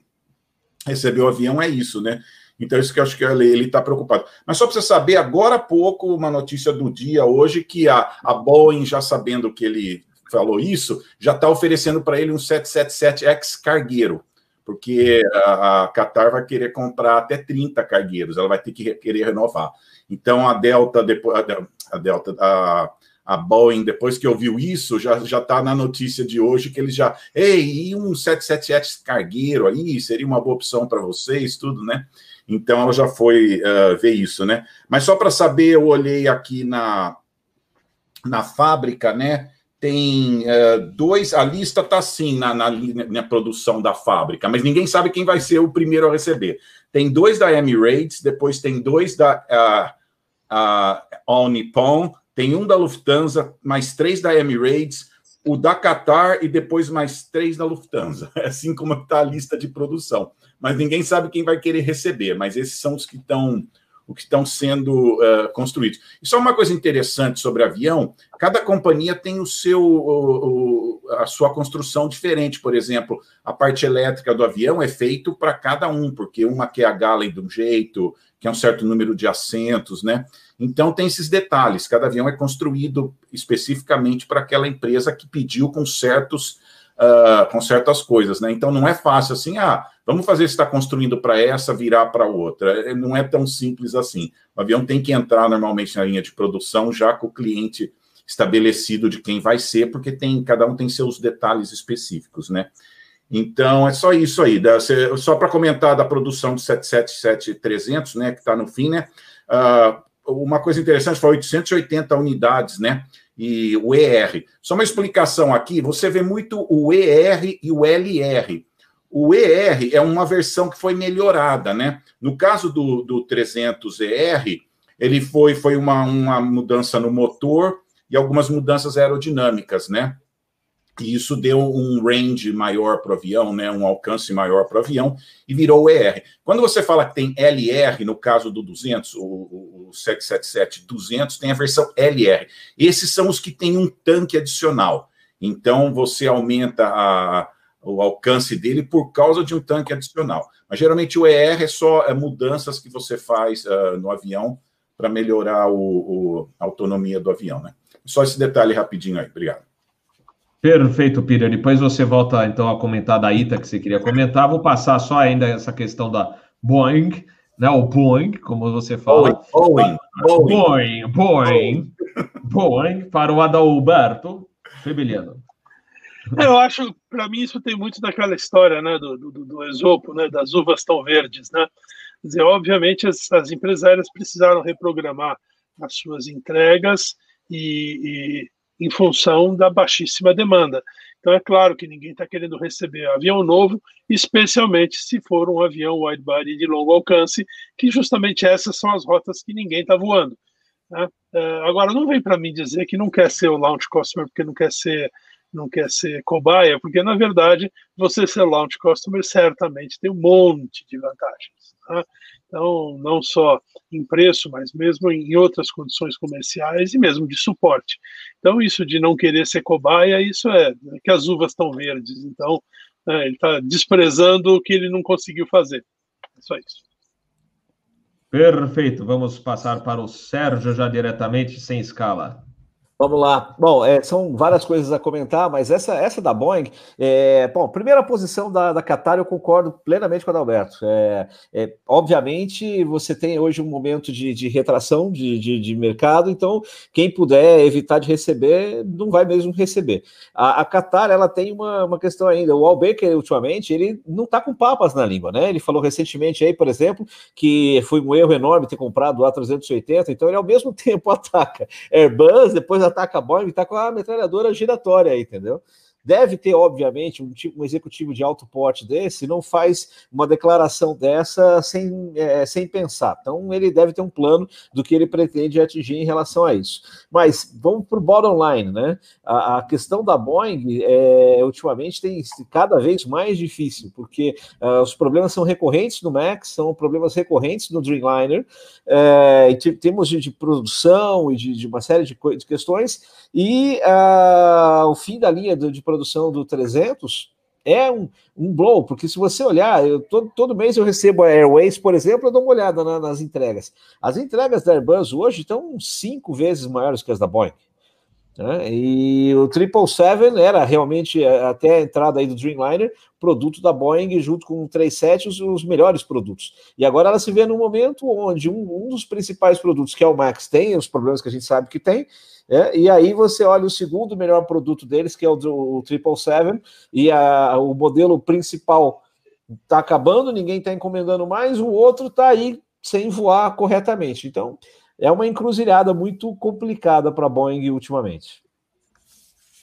a receber o avião é isso, né? Então, isso que eu acho que ele está preocupado. Mas só para você saber, agora há pouco, uma notícia do dia hoje, que a, a Boeing, já sabendo que ele falou isso, já está oferecendo para ele um 777X cargueiro, porque a, a Qatar vai querer comprar até 30 cargueiros, ela vai ter que querer renovar. Então a Delta, depois, a Delta, a, a Boeing, depois que ouviu isso, já já está na notícia de hoje que eles já, ei, e um 777 cargueiro aí seria uma boa opção para vocês, tudo, né? Então ela já foi uh, ver isso, né? Mas só para saber, eu olhei aqui na na fábrica, né? Tem uh, dois, a lista está assim na, na, na, produção da fábrica, mas ninguém sabe quem vai ser o primeiro a receber. Tem dois da Emirates, depois tem dois da uh, a All Nippon, tem um da Lufthansa, mais três da Emirates, o da Qatar e depois mais três da Lufthansa. É assim como está a lista de produção. Mas ninguém sabe quem vai querer receber, mas esses são os que estão o que estão sendo uh, construídos. E só uma coisa interessante sobre avião: cada companhia tem o seu, o, o, a sua construção diferente. Por exemplo, a parte elétrica do avião é feito para cada um, porque uma quer a galley de um jeito, que é um certo número de assentos, né? Então tem esses detalhes. Cada avião é construído especificamente para aquela empresa que pediu com certos uh, com certas coisas, né? Então não é fácil assim, ah, vamos fazer se está construindo para essa virar para outra. É, não é tão simples assim. O avião tem que entrar normalmente na linha de produção já com o cliente estabelecido de quem vai ser, porque tem cada um tem seus detalhes específicos, né? Então, é só isso aí. Só para comentar da produção do 777-300, né, que está no fim, né? Uh, uma coisa interessante foi 880 unidades, né? e o ER. Só uma explicação aqui: você vê muito o ER e o LR. O ER é uma versão que foi melhorada, né? No caso do, do 300ER, ele foi, foi uma, uma mudança no motor e algumas mudanças aerodinâmicas, né? E isso deu um range maior para o avião, né? um alcance maior para o avião, e virou ER. Quando você fala que tem LR, no caso do 200, o, o 777-200, tem a versão LR. Esses são os que têm um tanque adicional. Então, você aumenta a, o alcance dele por causa de um tanque adicional. Mas, geralmente, o ER é só é, mudanças que você faz uh, no avião para melhorar o, o, a autonomia do avião. Né? Só esse detalhe rapidinho aí. Obrigado. Perfeito, Peter. Depois você volta então a comentar da ITA que você queria comentar. Vou passar só ainda essa questão da Boeing, né? O Boeing, como você fala. Boeing, Boeing, Boeing, Boeing, para o Adalberto Febeliano. É, eu acho, para mim, isso tem muito daquela história, né, do, do, do Esopo, né, das uvas tão verdes, né? Quer dizer, obviamente, as, as empresárias precisaram reprogramar as suas entregas e, e em função da baixíssima demanda. Então é claro que ninguém está querendo receber avião novo, especialmente se for um avião widebody de longo alcance, que justamente essas são as rotas que ninguém está voando. Né? Uh, agora não vem para mim dizer que não quer ser o launch customer porque não quer ser não quer ser cobaia, porque na verdade você ser launch customer certamente tem um monte de vantagens. Tá? Então, não só em preço, mas mesmo em outras condições comerciais e mesmo de suporte. Então, isso de não querer ser cobaia, isso é, é que as uvas estão verdes. Então, é, ele está desprezando o que ele não conseguiu fazer. É só isso. Perfeito. Vamos passar para o Sérgio já diretamente, sem escala. Vamos lá. Bom, é, são várias coisas a comentar, mas essa, essa da Boeing, é, bom, primeira posição da, da Qatar, eu concordo plenamente com o Adalberto. É, é, obviamente, você tem hoje um momento de, de retração de, de, de, mercado, então quem puder evitar de receber, não vai mesmo receber. A, a Qatar, ela tem uma, uma questão ainda. O Albecker, ultimamente, ele não está com papas na língua, né? Ele falou recentemente aí, por exemplo, que foi um erro enorme ter comprado o A380, então ele ao mesmo tempo ataca Airbus, depois ataca a Boeing, está com a metralhadora giratória aí, entendeu? Deve ter, obviamente, um, tipo, um executivo de alto porte desse, não faz uma declaração dessa sem, é, sem pensar. Então, ele deve ter um plano do que ele pretende atingir em relação a isso. Mas vamos para o bottom line, né? A, a, questão da Boeing, é, ultimamente, tem cada vez mais difícil, porque uh, os problemas são recorrentes no Max, são problemas recorrentes no Dreamliner, é, temos de, de, produção e de, de uma série de, de questões, e uh, o fim da linha de produção produção do 300 é um, um blow, porque se você olhar, eu, todo, todo mês eu recebo a Airways, por exemplo, eu dou uma olhada na, nas entregas. As entregas da Airbus hoje estão cinco vezes maiores que as da Boeing. Né? E o 777 era realmente, é, até a entrada aí do Dreamliner, produto da Boeing, junto com o 37, os, os melhores produtos. E agora ela se vê num momento onde um, um dos principais produtos, que é o Max, tem os problemas que a gente sabe que tem, é, e aí você olha o segundo melhor produto deles, que é o, o 777, e a, o modelo principal está acabando, ninguém está encomendando mais, o outro está aí sem voar corretamente. Então, é uma encruzilhada muito complicada para a Boeing ultimamente.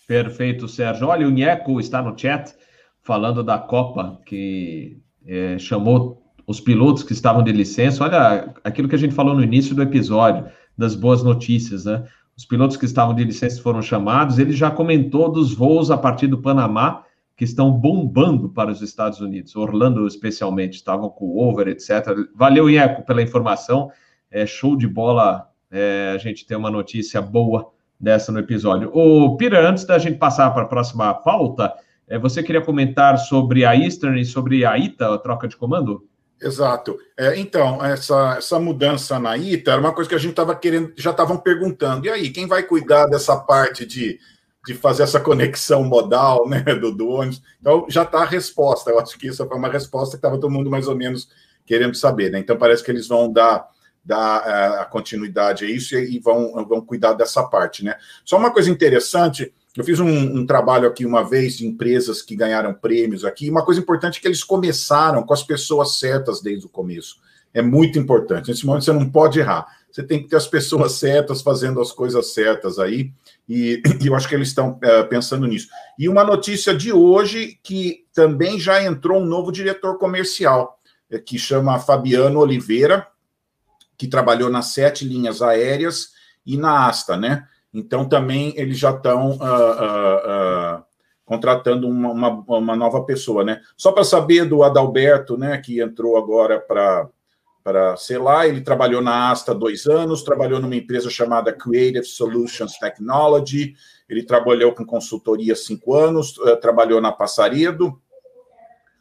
Perfeito, Sérgio. Olha, o Nieco está no chat falando da Copa, que é, chamou os pilotos que estavam de licença. Olha aquilo que a gente falou no início do episódio, das boas notícias, né? os pilotos que estavam de licença foram chamados, ele já comentou dos voos a partir do Panamá que estão bombando para os Estados Unidos, Orlando especialmente, estavam com over, etc. Valeu, Ieco, pela informação, é show de bola é, a gente ter uma notícia boa dessa no episódio. O Peter, antes da gente passar para a próxima pauta, é, você queria comentar sobre a Eastern e sobre a ITA, a troca de comando? Exato. É, então, essa, essa mudança na ITA era uma coisa que a gente estava querendo, já estavam perguntando. E aí, quem vai cuidar dessa parte de, de fazer essa conexão modal né, do, do ônibus? Então, já está a resposta. Eu acho que isso foi uma resposta que estava todo mundo mais ou menos querendo saber. Né? Então, parece que eles vão dar, dar é, a continuidade a isso e, vão, vão cuidar dessa parte. Né? Só uma coisa interessante eu fiz um, um, trabalho aqui uma vez de empresas que ganharam prêmios aqui. Uma coisa importante é que eles começaram com as pessoas certas desde o começo. É muito importante. Nesse momento você não pode errar. você tem que ter as pessoas certas fazendo as coisas certas aí, e, e eu acho que eles estão é, pensando nisso. E uma notícia de hoje que também já entrou um novo diretor comercial, é, que chama Fabiano Oliveira, que trabalhou nas sete linhas aéreas e na Asta, né? Então também eles já estão uh, uh, uh, contratando uma, uma, uma, nova pessoa, né? Só para saber do Adalberto, né, que entrou agora para para sei lá, ele trabalhou na Asta dois anos, trabalhou numa empresa chamada Creative Solutions Technology, ele trabalhou com consultoria cinco anos, trabalhou na Passaredo,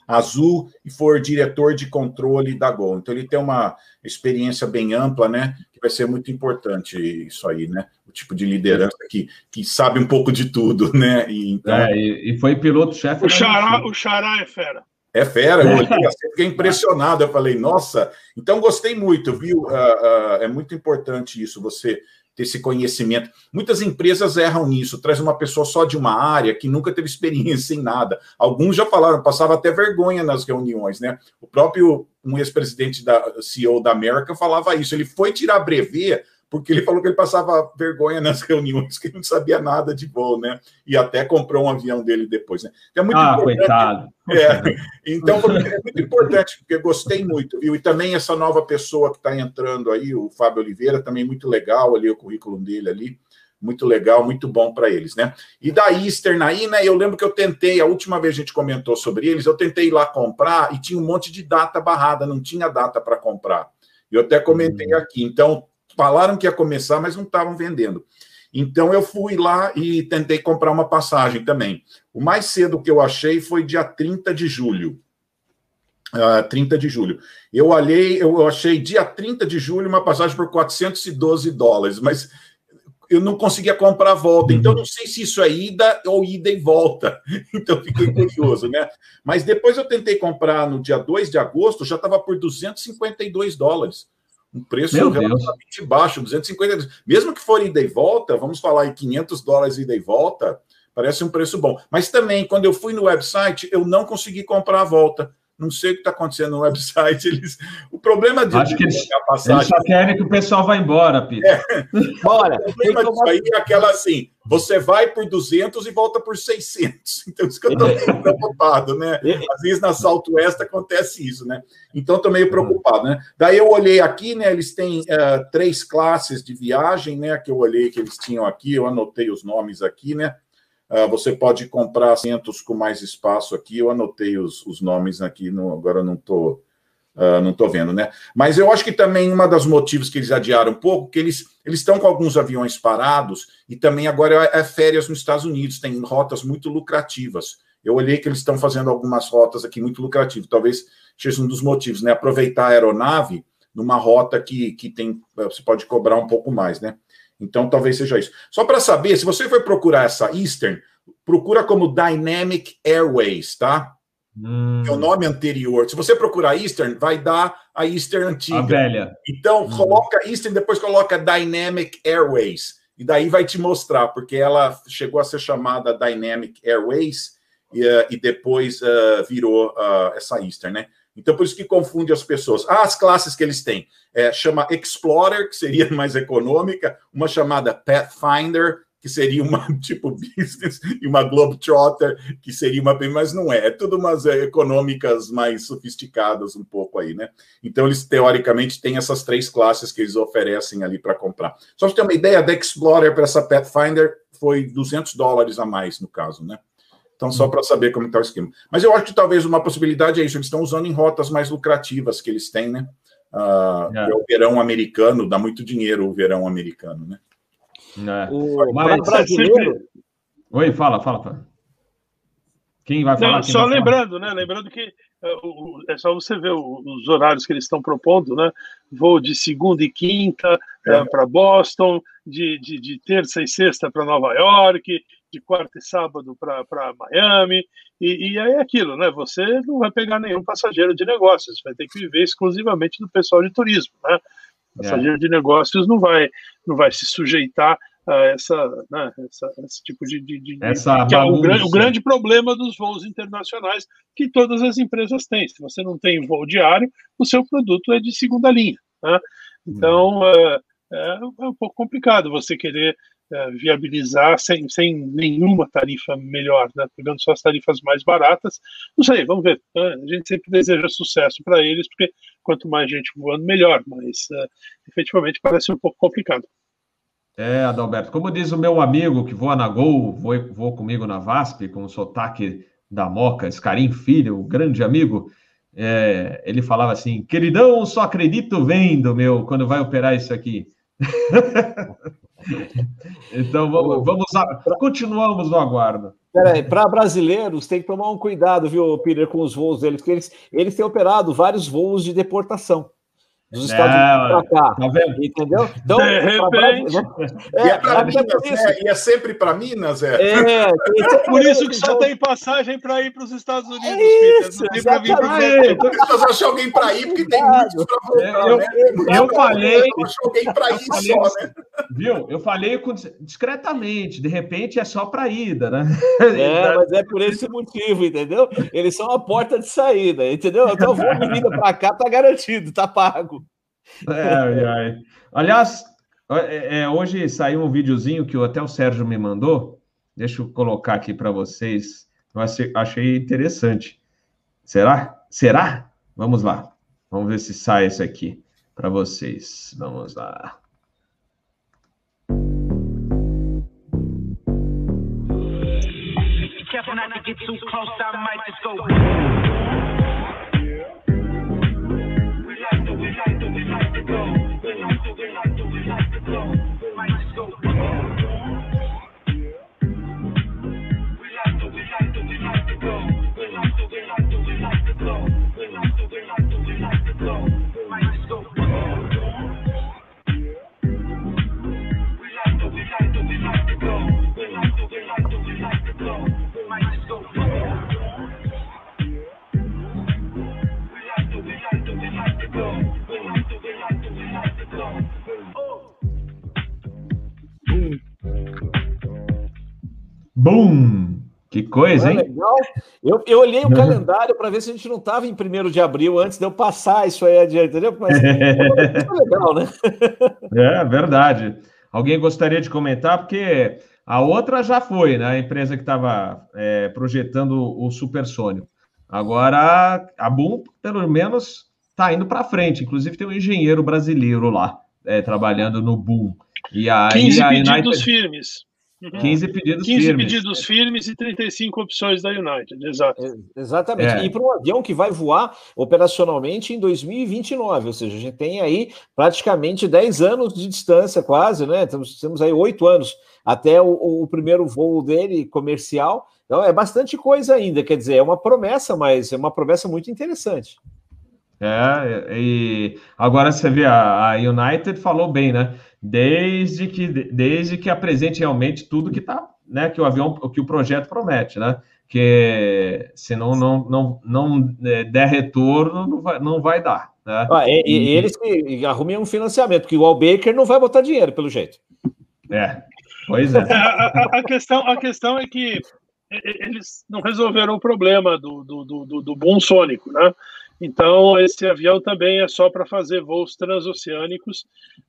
Azul e foi diretor de controle da Gol. Então ele tem uma experiência bem ampla, né? Que vai ser muito importante isso aí, né? O tipo de liderança que, que sabe um pouco de tudo, né? E, então... É, e, e foi piloto-chefe. O Xará, o Xará é fera. É fera, eu olhei assim, fiquei impressionado. Eu falei, nossa, então gostei muito, viu? Uh, uh, é muito importante isso, você ter esse conhecimento. Muitas empresas erram nisso, traz uma pessoa só de uma área que nunca teve experiência em nada. Alguns já falaram, passava até vergonha nas reuniões, né? O próprio um ex-presidente da CEO da América falava isso. Ele foi tirar brevet porque ele falou que ele passava vergonha nas reuniões, que ele não sabia nada de voo, né? E até comprou um avião dele depois, né? Então, é muito ah, coitado. É, então, é muito importante, porque gostei muito, viu? E também essa nova pessoa que está entrando aí, o Fábio Oliveira, também muito legal ali, o currículo dele ali, muito legal, muito bom para eles, né? E da Eastern aí, né? Eu lembro que eu tentei, a última vez a gente comentou sobre eles, eu tentei ir lá comprar e tinha um monte de data barrada, não tinha data para comprar. Eu até comentei hum. aqui. Então, falaram que ia começar, mas não estavam vendendo. Então eu fui lá e tentei comprar uma passagem também. O mais cedo que eu achei foi dia 30 de julho. Uh, ah, 30 de julho. Eu olhei, eu achei dia 30 de julho uma passagem por 412 dólares, mas eu não conseguia comprar a volta. Então, não sei se isso é ida ou ida e volta. Então, fiquei curioso, né? Mas depois eu tentei comprar no dia 2 de agosto, já estava por 252 dólares. Um preço Meu relativamente Deus. baixo, 250. Mesmo que for ida e volta, vamos falar em 500 dólares ida e volta, parece um preço bom. Mas também, quando eu fui no website, eu não consegui comprar a volta. Não sei o que está acontecendo no website. Eles... O problema de, Acho que eles, passagem... eles só querem que o pessoal vá embora, Peter. É. Bora. O problema disso aí é aquela assim: você vai por 200 e volta por 600. Então, isso que eu estou meio preocupado, né? Às vezes na Southwest acontece isso, né? Então, estou meio preocupado, né? Daí eu olhei aqui, né? Eles têm uh, três classes de viagem, né? Que eu olhei que eles tinham aqui, eu anotei os nomes aqui, né? Uh, você pode comprar assentos com mais espaço aqui. Eu anotei os, os nomes aqui, agora não estou uh, não estou vendo, né? Mas eu acho que também uma das motivos que eles adiaram um pouco, que eles eles estão com alguns aviões parados e também agora é, é férias nos Estados Unidos, tem rotas muito lucrativas. Eu olhei que eles estão fazendo algumas rotas aqui muito lucrativas. Talvez seja um dos motivos, né? Aproveitar a aeronave numa rota que, que tem você pode cobrar um pouco mais, né? Então, talvez seja isso. Só para saber, se você for procurar essa Eastern, procura como Dynamic Airways, tá? Hum. É o nome anterior. Se você procurar Eastern, vai dar a Eastern antiga. A velha. Então, hum. coloca Eastern, depois coloca Dynamic Airways. E daí vai te mostrar, porque ela chegou a ser chamada Dynamic Airways e, uh, e depois uh, virou uh, essa Eastern, né? Então, por isso que confunde as pessoas. Ah, as classes que eles têm. É, chama Explorer, que seria mais econômica, uma chamada Pathfinder, que seria uma tipo business, e uma Globetrotter, que seria uma mas não é. É tudo umas é, econômicas mais sofisticadas um pouco aí, né? Então, eles teoricamente têm essas três classes que eles oferecem ali para comprar. Só para ter uma ideia, da Explorer para essa Pathfinder foi 200 dólares a mais, no caso, né? Então, só para saber como está o esquema. Mas eu acho que talvez uma possibilidade é isso, eles estão usando em rotas mais lucrativas que eles têm, né? Uh, é. O verão americano, dá muito dinheiro o verão americano, né? É. O Mas, brasileiro... Oi, fala, fala. Quem vai falar? Não, só vai lembrando, falar? né? Lembrando que é só você ver os horários que eles estão propondo, né? Voo de segunda e quinta é. para Boston, de, de, de, terça e sexta para Nova York, de quarta e sábado para Miami, e, e aí é aquilo, né? Você não vai pegar nenhum passageiro de negócios, vai ter que viver exclusivamente do pessoal de turismo, né? O passageiro é. de negócios não vai, não vai se sujeitar a essa, né, essa, esse tipo de, de, de essa que é o grande, o grande problema dos voos internacionais que todas as empresas têm. Se você não tem voo diário, o seu produto é de segunda linha. Né? Então, hum. é, é um pouco complicado você querer é, viabilizar sem, sem nenhuma tarifa melhor, né? pegando só as tarifas mais baratas. Não sei, vamos ver. Né? A gente sempre deseja sucesso para eles, porque quanto mais gente voando, melhor, mas é, efetivamente parece um pouco complicado. É, Adalberto, como diz o meu amigo que voa na Gol, voa, voa comigo na VASP, com o sotaque da Moca, Escarim Filho, o grande amigo, é, ele falava assim: queridão, só acredito vendo, meu, quando vai operar isso aqui. então vamos, vamos a, continuamos no aguardo. Peraí, para brasileiros tem que tomar um cuidado, viu, Peter, com os voos deles, porque eles, eles têm operado vários voos de deportação dos Estados Unidos para cá. Tá vendo? Entendeu? Então, de repente. É, é, pra Minas, é, e é sempre para Minas, é. É, é por isso que só tem passagem para ir para os Estados Unidos, é isso, Peter. Não tem para vir para isso achar alguém para ir, porque tem muitos para voltar. Eu, né? eu, eu falei. Eu alguém para ir só, né? Viu? Eu falei discretamente, de repente é só para ida, né? É, mas é por esse motivo, entendeu? Eles são a porta de saída, entendeu? Então, vou de vida para cá, tá garantido, tá pago. É, é. Aliás, é, é, hoje saiu um videozinho que até o Sérgio me mandou. Deixa eu colocar aqui para vocês. Eu achei interessante. Será? Será? Vamos lá. Vamos ver se sai isso aqui para vocês. Vamos lá. Careful not to get too close, I might just go. Bum! Que coisa, hein? Legal. Eu, eu olhei o calendário para ver se a gente não estava em 1 de abril antes de eu passar isso aí adiante, entendeu? Mas é legal, né? É verdade. Alguém gostaria de comentar, porque a outra já foi, né? A empresa que estava é, projetando o supersônico. Agora, a Boom, pelo menos, está indo para frente. Inclusive, tem um engenheiro brasileiro lá, é, trabalhando no Boom. E aí, 15 a pedidos United... firmes. 15 pedidos 15 firmes. pedidos firmes e 35 opções da United, exato. É, exatamente. É. E para um avião que vai voar operacionalmente em 2029, ou seja, a gente tem aí praticamente 10 anos de distância, quase, né? Temos, temos aí 8 anos até o, o primeiro voo dele comercial. Então é bastante coisa ainda, quer dizer, é uma promessa, mas é uma promessa muito interessante. É, e agora você vê, a, United falou bem, né? Desde que, desde que apresente realmente tudo que tá, né? Que o avião, que o projeto promete, né? Que senão não, não, não é, der retorno, não vai, não vai dar. Né? Ah, e, e, eles que arrumem um financiamento, porque o Al Baker não vai botar dinheiro, pelo jeito. É, pois é. a, a, questão, a questão é que eles não resolveram o problema do, do, do, do boom sônico, né? Então, esse avião também é só para fazer voos transoceânicos.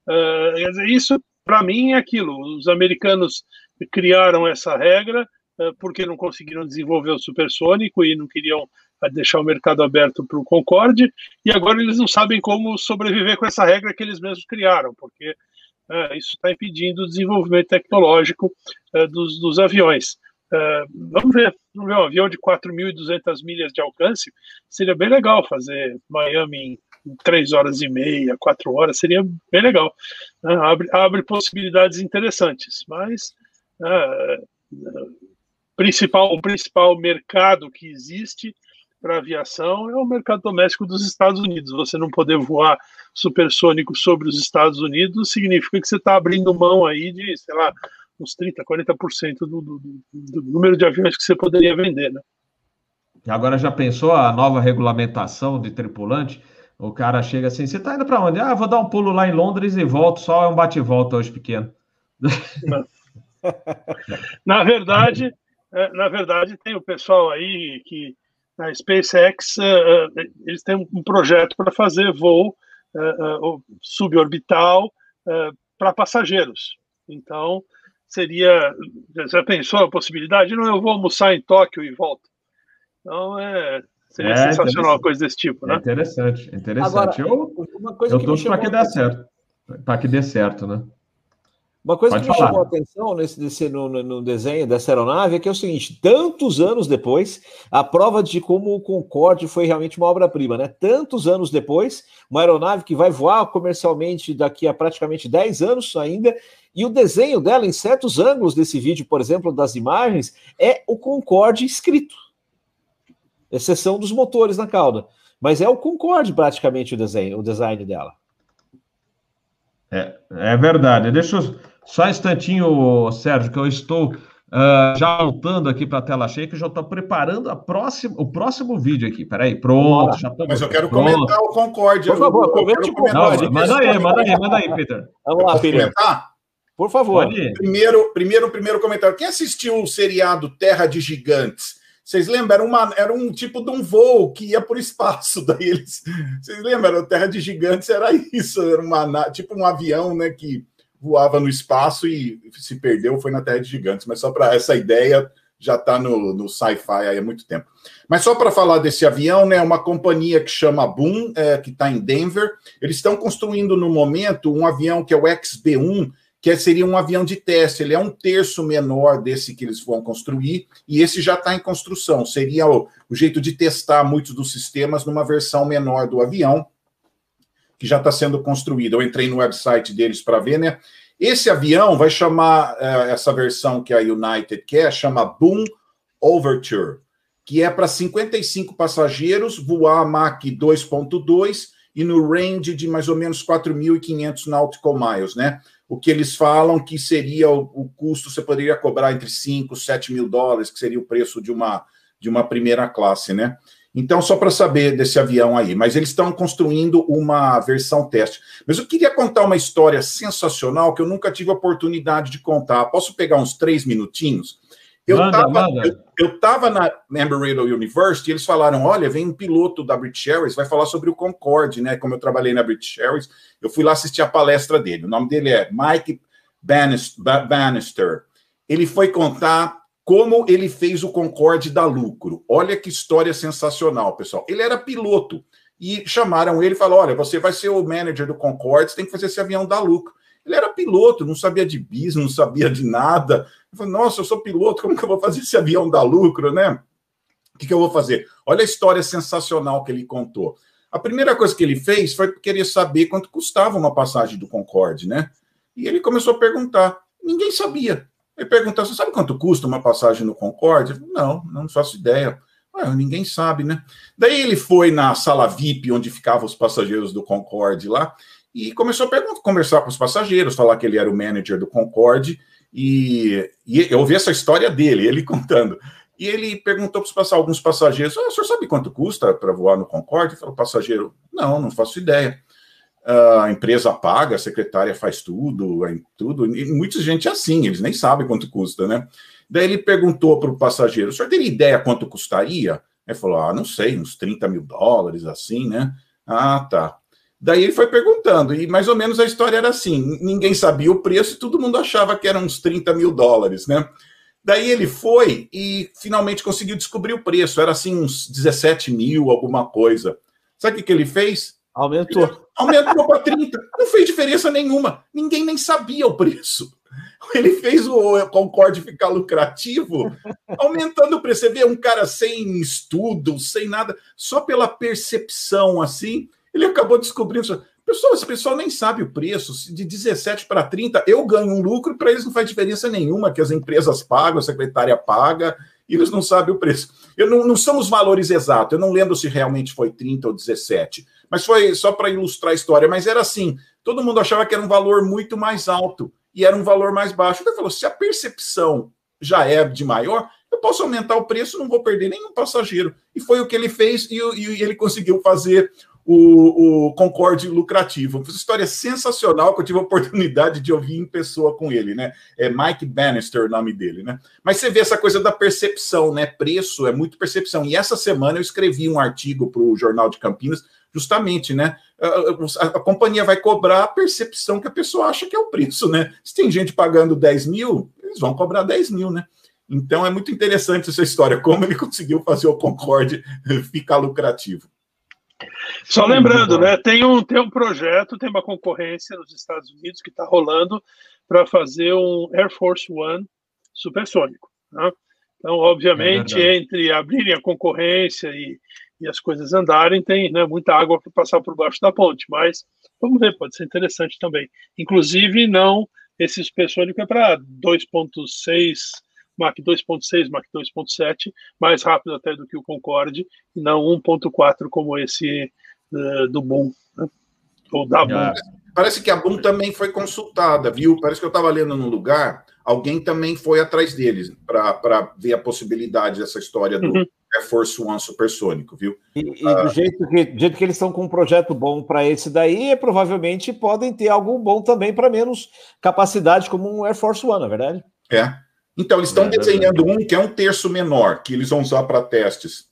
Uh, isso, para mim, é aquilo. Os americanos criaram essa regra uh, porque não conseguiram desenvolver o supersônico e não queriam ah, deixar o mercado aberto para o Concorde, e agora eles não sabem como sobreviver com essa regra que eles mesmos criaram, porque uh, isso está impedindo o desenvolvimento tecnológico dos, dos aviões. Uh, vamos ver, vamos ver, um avião de 4.200 milhas de alcance seria bem legal fazer Miami em 3 horas e meia, 4 horas, seria bem legal. Uh, abre, abre possibilidades interessantes, mas uh, principal, o principal mercado que existe para aviação é o mercado doméstico dos Estados Unidos. Você não poder voar supersônico sobre os Estados Unidos significa que você está abrindo mão aí de, sei lá, uns 30%, 40% do, do, do, número de aviões que você poderia vender, né? Agora já pensou a nova regulamentação de tripulante? O cara chega assim, você está indo para onde? Ah, vou dar um pulo lá em Londres e volto, só é um bate-volta hoje pequeno. na verdade, é, na verdade, tem o pessoal aí que na SpaceX é, é, eles têm um projeto para fazer voo suborbital para passageiros. Então, seria. Já pensou a possibilidade? Não, eu vou almoçar em Tóquio e volto. Então, é, seria é sensacional uma coisa desse tipo, né? É interessante, interessante. Agora, eu uma coisa eu torço para que dê certo. Para que dê certo, né? Uma coisa Pode que falar. me chamou a atenção nesse, nesse no, no, desenho dessa aeronave é que é o seguinte: tantos anos depois, a prova de como o Concorde foi realmente uma obra-prima, né? Tantos anos depois, uma aeronave que vai voar comercialmente daqui a praticamente 10 anos ainda, e o desenho dela, em certos ângulos desse vídeo, por exemplo, das imagens, é o Concorde escrito, exceção dos motores na cauda. Mas é o Concorde praticamente o desenho, o design dela. É, é verdade. Deixa eu só um instantinho, Sérgio, que eu estou uh, já voltando aqui para a tela cheia, que eu já estou preparando a próxima, o próximo vídeo aqui. Peraí, pronto. Já tô... Mas eu quero pronto. comentar o Concorde. Por favor, comente o Concorde. Manda aí, manda aí, manda aí, Peter. Vamos lá, Peter. Por favor. Primeiro, primeiro, primeiro comentário. Quem assistiu o seriado Terra de Gigantes? Vocês lembram? Era, uma, era um tipo de um voo que ia por espaço. Daí eles. Vocês lembram? Terra de Gigantes era isso, era uma, tipo um avião, né? Que voava no espaço e se perdeu, foi na Terra de Gigantes. Mas só para essa ideia já está no, no sci-fi há muito tempo. Mas só para falar desse avião, né, uma companhia que chama Boom, é, que está em Denver, eles estão construindo no momento um avião que é o XB-1, que seria um avião de teste. Ele é um terço menor desse que eles vão construir, e esse já está em construção. Seria o, o jeito de testar muitos dos sistemas numa versão menor do avião que já está sendo construída. Eu entrei no website deles para ver, né? Esse avião vai chamar uh, essa versão que a United quer, chama Boom Overture, que é para 55 passageiros, voar Mach 2.2 e no range de mais ou menos 4.500 nautical miles, né? O que eles falam que seria o, o, custo, você poderia cobrar entre 5 e 7 mil dólares, que seria o preço de uma, de uma primeira classe, né? Então, só para saber desse avião aí, mas eles estão construindo uma versão teste. Mas eu queria contar uma história sensacional que eu nunca tive oportunidade de contar. Posso pegar uns três minutinhos? Eu estava eu, eu tava na Embry-Riddle University e eles falaram: olha, vem um piloto da British Airways, vai falar sobre o Concorde, né? Como eu trabalhei na British Airways, eu fui lá assistir a palestra dele. O nome dele é Mike Bannister. Ele foi contar como ele fez o Concorde dar lucro. Olha que história sensacional, pessoal. Ele era piloto e chamaram ele e falaram: olha, você vai ser o manager do Concorde, você tem que fazer esse avião dar lucro. Ele era piloto, não sabia de bis, não sabia de nada. Eu falei, nossa, eu sou piloto, como que eu vou fazer esse avião dar lucro, né? O que, que eu vou fazer? Olha a história sensacional que ele contou. A primeira coisa que ele fez foi querer saber quanto custava uma passagem do Concorde, né? E ele começou a perguntar. Ninguém sabia. Ele perguntou: você sabe quanto custa uma passagem no Concorde? Não, não faço ideia. Ué, ninguém sabe, né? Daí ele foi na sala VIP, onde ficavam os passageiros do Concorde lá, e começou a conversar com os passageiros, falar que ele era o manager do Concorde, e, e eu ouvi essa história dele, ele contando. E ele perguntou para alguns passageiros: ah, o senhor sabe quanto custa para voar no Concorde? Falou, passageiro, não, não faço ideia a empresa paga, a secretária faz tudo, tudo, e muita gente é assim, eles nem sabem quanto custa, né? Daí ele perguntou para o passageiro: o senhor teria ideia quanto custaria? Ele falou: ah, não sei, uns 30 mil dólares, assim, né? Ah, tá. Daí ele foi perguntando, e mais ou menos a história era assim: ninguém sabia o preço e todo mundo achava que eram uns 30 mil dólares, né? Daí ele foi e finalmente conseguiu descobrir o preço, era assim uns 17 mil, alguma coisa. Sabe o que, que ele fez? Aumentou. Aumentou para 30. Não fez diferença nenhuma. Ninguém nem sabia o preço. Ele fez o Concorde ficar lucrativo, aumentando o preço. Você vê um cara sem estudo, sem nada, só pela percepção assim, ele acabou descobrindo. Pessoal, esse pessoal nem sabe o preço. De 17 para 30, eu ganho um lucro, para eles não faz diferença nenhuma, que as empresas pagam, a secretária paga, e eles não sabem o preço. Eu não, não são os valores exatos, eu não lembro se realmente foi 30 ou 17 mas foi só para ilustrar a história. Mas era assim: todo mundo achava que era um valor muito mais alto e era um valor mais baixo. Ele falou: se a percepção já é de maior, eu posso aumentar o preço, não vou perder nenhum passageiro. E foi o que ele fez e, e ele conseguiu fazer o, o Concorde lucrativo. Foi uma história sensacional que eu tive a oportunidade de ouvir em pessoa com ele, né? É Mike Bannister o nome dele, né? Mas você vê essa coisa da percepção, né? Preço é muito percepção. E essa semana eu escrevi um artigo para o Jornal de Campinas justamente, né? A, a, companhia vai cobrar a percepção que a pessoa acha que é o preço, né? Se tem gente pagando 10 mil, eles vão cobrar 10 mil, né? Então é muito interessante essa história, como ele conseguiu fazer o Concorde ficar lucrativo. Só lembrando, né? Tem um, tem um projeto, tem uma concorrência nos Estados Unidos que está rolando para fazer um Air Force One supersônico. Né? Então, obviamente, é entre abrirem a concorrência e, e as coisas andarem, tem né, muita água para passar por baixo da ponte, mas vamos ver, pode ser interessante também. Inclusive, não, esse supersônico é para 2.6 Mach 2.6, Mach 2.7, mais rápido até do que o Concorde, e não 1.4 como esse do Boom, né? ou da Boom. Parece que a Boom também foi consultada, viu? Parece que eu estava lendo num lugar, alguém também foi atrás deles para ver a possibilidade dessa história do uhum. Air Force One supersônico, viu? E, e ah, do, jeito que, do jeito que eles estão com um projeto bom para esse daí, provavelmente podem ter algum bom também para menos capacidade, como um Air Force One, na é verdade? É. Então, eles estão é, desenhando um que é um terço menor, que eles vão usar para testes.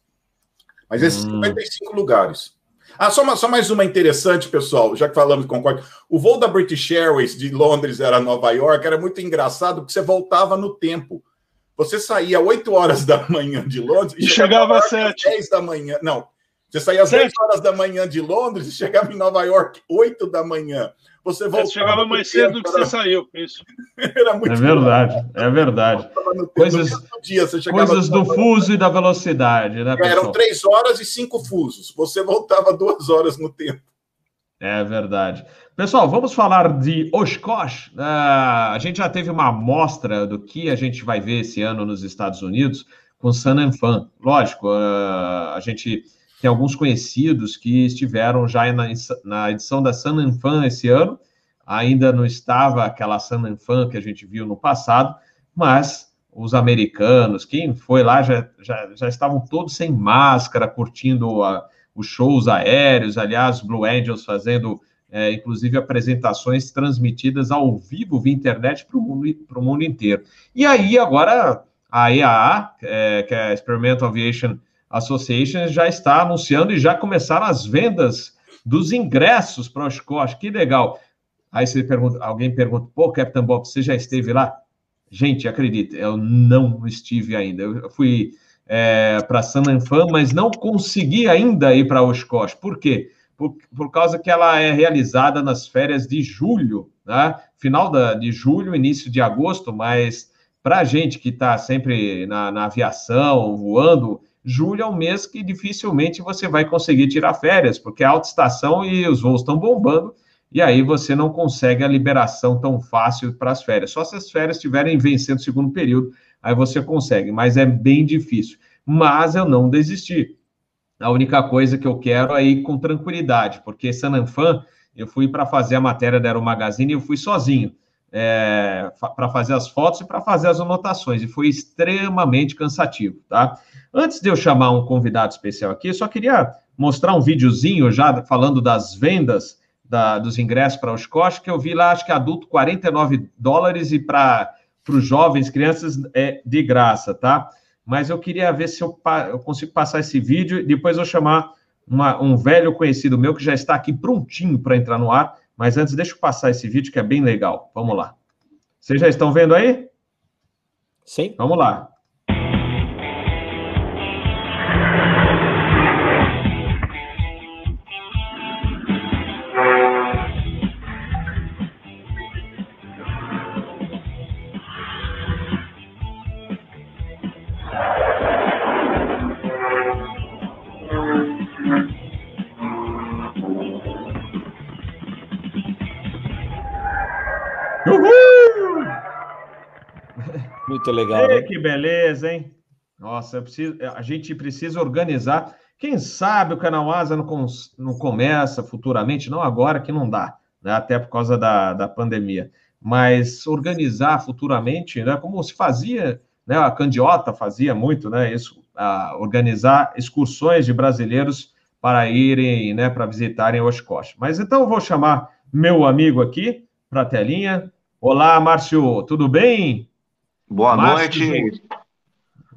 Mas esses hum. 55 lugares. Ah, só, uma, só mais uma interessante, pessoal, já que falamos com Concorde. O voo da British Airways de Londres era Nova York, era muito engraçado, porque você voltava no tempo. Você saía 8 horas da manhã de Londres e, e chegava às 7. 10 da manhã. Não, você saía às 10 horas da manhã de Londres e chegava em Nova York 8 da manhã. Você voltava. Você chegava mais cedo do que você saiu. Isso. Era muito é verdade, bom. é verdade. Coisas, dia, coisas do fuso e da velocidade, né? Pessoal? Eram três horas e cinco fusos. Você voltava duas horas no tempo. É verdade. Pessoal, vamos falar de Oshkosh. Uh, a gente já teve uma amostra do que a gente vai ver esse ano nos Estados Unidos com San Fan. Lógico, uh, a gente tem alguns conhecidos que estiveram já na, na edição da San Fan esse ano, ainda não estava aquela San Fan que a gente viu no passado, mas os americanos, quem foi lá já, já, já estavam todos sem máscara, curtindo a, os shows aéreos, aliás, Blue Angels fazendo, é, inclusive, apresentações transmitidas ao vivo via internet para o mundo, mundo inteiro. E aí, agora, a EAA, é, que é a Experimental Aviation Association já está anunciando e já começaram as vendas dos ingressos para o Oshkosh. Que legal. Aí você pergunta, alguém pergunta, pô, Capitão Bob, você já esteve lá? Gente, acredite, eu não estive ainda. Eu fui é, para San Anfan, mas não consegui ainda ir para Oshkosh. Por quê? Por, por causa que ela é realizada nas férias de julho, né? final da, de julho, início de agosto, mas para a gente que está sempre na, na aviação, voando, julho é um mês que dificilmente você vai conseguir tirar férias, porque é alta estação e os voos estão bombando, e aí você não consegue a liberação tão fácil para as férias. Só se as férias estiverem vencendo o segundo período, aí você consegue, mas é bem difícil. Mas eu não desisti. A única coisa que eu quero é ir com tranquilidade, porque Sananfan, eu fui para fazer a matéria da Aero Magazine e eu fui sozinho. É, para fazer as fotos e para fazer as anotações, e foi extremamente cansativo, tá? Antes de eu chamar um convidado especial aqui, eu só queria mostrar um videozinho já falando das vendas da, dos ingressos para os Oshkosh, que eu vi lá, acho que adulto, 49 dólares e para os jovens, crianças, é de graça, tá? Mas eu queria ver se eu, eu consigo passar esse vídeo e depois eu chamar uma, um velho conhecido meu que já está aqui prontinho para entrar no ar. Mas antes, deixa eu passar esse vídeo que é bem legal. Vamos lá. Vocês já estão vendo aí? Sim. Vamos lá. Muito legal. Ei, né? Que beleza, hein? Nossa, preciso, a gente precisa organizar. Quem sabe o canal Asa não, não começa futuramente, não agora que não dá, né? até por causa da, da pandemia, mas organizar futuramente, né? como se fazia, né? a Candiota fazia muito, né? Isso, a, organizar excursões de brasileiros para irem, né? para visitarem Oshkosh. Mas então eu vou chamar meu amigo aqui para a telinha. Olá, Márcio, tudo bem? Boa Márcio noite.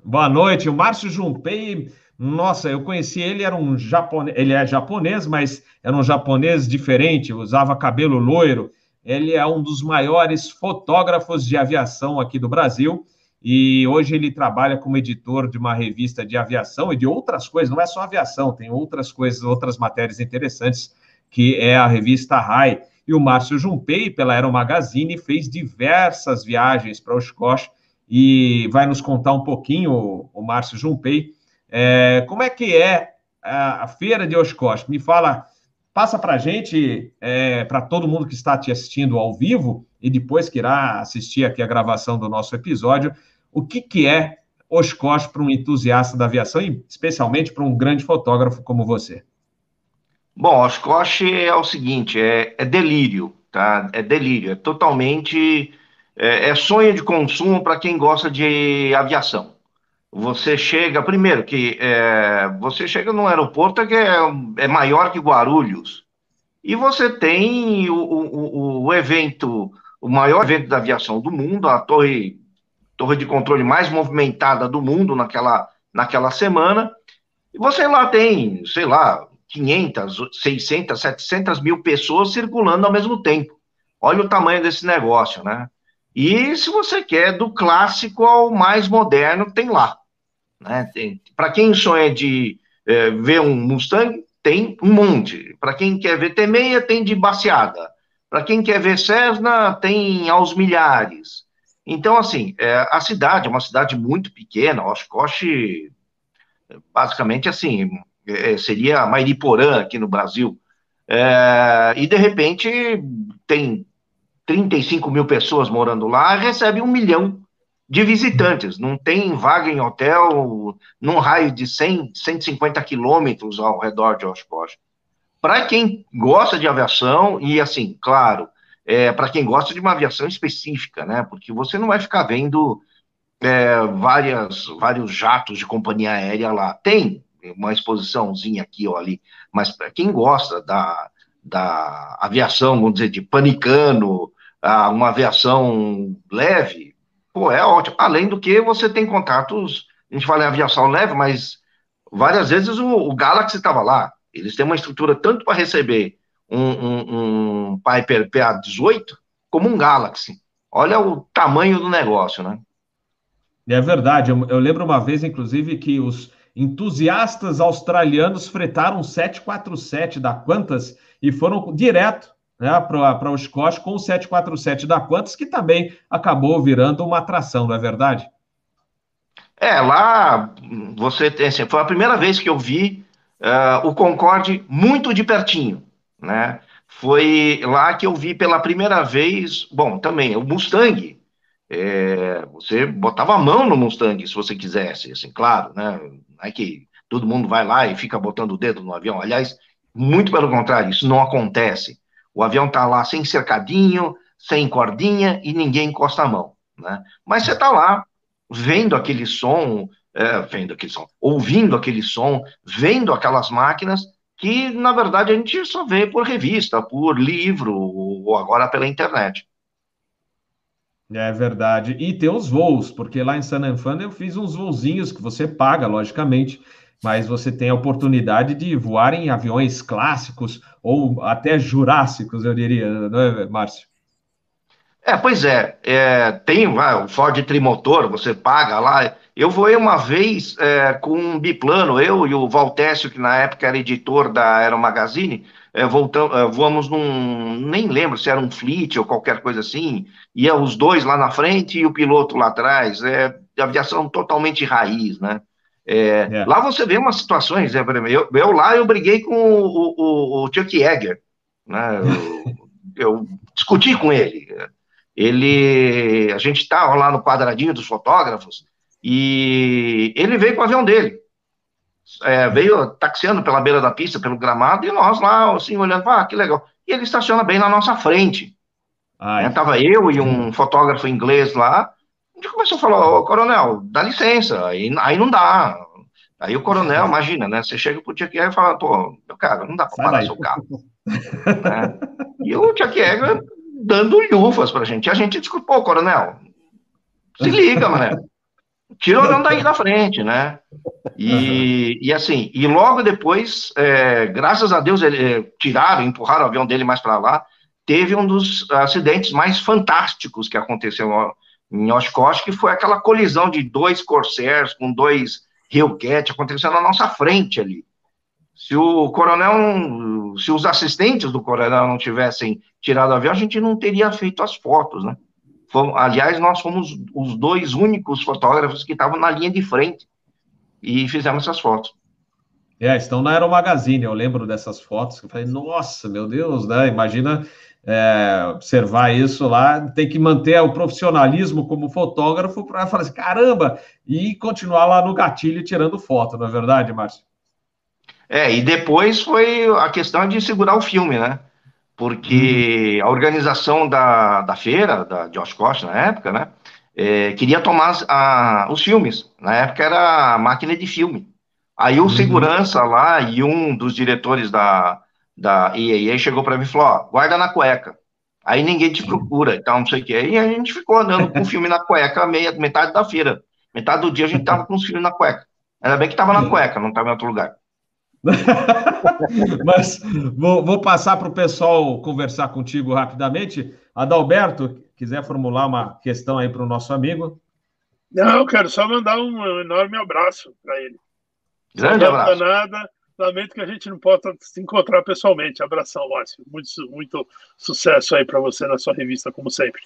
Boa noite. O Márcio Jumpei Nossa, eu conheci ele, era um japonês, ele é japonês, mas era um japonês diferente, usava cabelo loiro. Ele é um dos maiores fotógrafos de aviação aqui do Brasil e hoje ele trabalha como editor de uma revista de aviação e de outras coisas, não é só aviação, tem outras coisas, outras matérias interessantes, que é a revista RAI. E o Márcio Jumpei, pela Aero Magazine, fez diversas viagens para Oshkosh e vai nos contar um pouquinho, o Márcio Jumpei, é, como é que é a, a feira de Oshkosh? Me fala, passa para a gente, é, para todo mundo que está te assistindo ao vivo e depois que irá assistir aqui a gravação do nosso episódio, o que, que é Oshkosh para um entusiasta da aviação e especialmente para um grande fotógrafo como você? Bom, Oshkosh é o seguinte, é, é delírio, tá? É delírio, é totalmente é, é sonho de consumo para quem gosta de aviação. Você chega, primeiro que é, você chega num aeroporto que é, é maior que Guarulhos, e você tem o, o, o evento, o maior evento da aviação do mundo, a torre, torre de controle mais movimentada do mundo naquela, naquela semana, e você lá tem, sei lá, 500, 600, 700 mil pessoas circulando ao mesmo tempo. Olha o tamanho desse negócio, né? E se você quer do clássico ao mais moderno, tem lá. Né? Para quem sonha de é, ver um Mustang, tem um monte. Para quem quer ver T6, tem de baseada. Para quem quer ver Cessna, tem aos milhares. Então, assim, é, a cidade é uma cidade muito pequena, Oshkosh, basicamente, assim, é, seria Mairiporã aqui no Brasil. É, e, de repente, tem 35 mil pessoas morando lá, recebe um milhão de visitantes. Não tem vaga em hotel num raio de 100, 150 quilômetros ao redor de Oshkosh. Para quem gosta de aviação, e assim, claro, é, para quem gosta de uma aviação específica, né? Porque você não vai ficar vendo é, várias, vários jatos de companhia aérea lá. Tem uma exposiçãozinha aqui ou ali, mas para quem gosta da, da aviação, vamos dizer, de panicano, uma aviação leve, pô, é ótimo. Além do que você tem contatos, a gente fala em aviação leve, mas várias vezes o, o Galaxy estava lá. Eles têm uma estrutura tanto para receber um, um, um Piper PA-18 como um Galaxy. Olha o tamanho do negócio, né? É verdade. Eu, eu lembro uma vez, inclusive, que os entusiastas australianos fretaram 747 da Qantas e foram direto né, para o Scott com o 747 da Qantas, que também acabou virando uma atração, não é verdade? É, lá você tem, assim, foi a primeira vez que eu vi uh, o Concorde muito de pertinho, né? Foi lá que eu vi pela primeira vez, bom, também, o Mustang. É, você botava a mão no Mustang, se você quisesse, assim, claro, né? Não é que todo mundo vai lá e fica botando o dedo no avião. Aliás, muito pelo contrário, isso não acontece. O avião está lá sem cercadinho, sem cordinha e ninguém encosta a mão. Né? Mas você está lá vendo aquele som, é, vendo aquele som, ouvindo aquele som, vendo aquelas máquinas que, na verdade, a gente só vê por revista, por livro ou agora pela internet. É verdade. E tem os voos, porque lá em San Antonio eu fiz uns voozinhos que você paga, logicamente, mas você tem a oportunidade de voar em aviões clássicos ou até jurássicos, eu diria, não é, Márcio? É, pois é, é tem o Ford Trimotor, você paga lá. Eu voei uma vez é, com um biplano, eu e o Valtécio, que na época era editor da Aero Magazine, é, voltamos, é, voamos num, nem lembro se era um fleet ou qualquer coisa assim, ia os dois lá na frente e o piloto lá atrás, é aviação totalmente raiz, né? É, é. Lá você vê umas situações, é, eu, eu lá eu briguei com o, o, o Chuck Yeager, né? Eu, eu, discuti com ele. Ele, a gente estava lá no quadradinho dos fotógrafos e ele veio com o avião dele. É, veio taxiando pela beira da pista, pelo gramado, e nós lá, assim, olhando, ah, que legal. E ele estaciona bem na nossa frente. Né? Tava eu e um fotógrafo inglês lá, começou a falar, ô, coronel, dá licença, aí, aí não dá. Aí o coronel, imagina, né? Você chega pro Chuck Yeager e fala, pô, meu cara, não dá para parar seu carro. né? E o Chuck Yeager dando lufas pra gente. E a gente pô, coronel, se liga, mané. tira o daí da frente, né? E, e assim, e logo depois, é, graças a Deus, ele, é, tiraram, empurraram o avião dele mais para lá. Teve um dos acidentes mais fantásticos que aconteceu em Oshkosh, que foi aquela colisão de dois Corsairs com dois Hellcat acontecendo na nossa frente ali. Se o coronel, se os assistentes do coronel não tivessem tirado o avião, a gente não teria feito as fotos, né? aliás, nós fomos os dois únicos fotógrafos que estavam na linha de frente e fizemos essas fotos. É, estão na Aero Magazine, eu lembro dessas fotos, eu falei, nossa, meu Deus, né? Imagina é, observar isso lá, tem que manter o profissionalismo como fotógrafo para falar assim, caramba, e continuar lá no gatilho tirando foto, não é verdade, Márcio? É, e depois foi a questão de segurar o filme, né? Porque uhum. a organização da, da feira, da, de Oshkosh na época, né? É, queria tomar a, os filmes. Na época era a máquina de filme. Aí o uhum. segurança lá e um dos diretores da, da EAA chegou para mim e falou: ó, guarda na cueca. Aí ninguém te procura, então não sei o quê. E a gente ficou andando com o filme na cueca meia, metade da feira. Metade do dia a gente tava com os filmes na cueca. Ainda bem que tava na cueca, não tava em outro lugar. Mas vou, vou passar para o pessoal conversar contigo rapidamente. Adalberto, quiser formular uma questão aí para o nosso amigo. Não, eu quero só mandar um enorme abraço para ele. Grande abraço. Nada, lamento que a gente não possa se encontrar pessoalmente. Abração, Márcio. Muito, muito sucesso aí para você na sua revista, como sempre.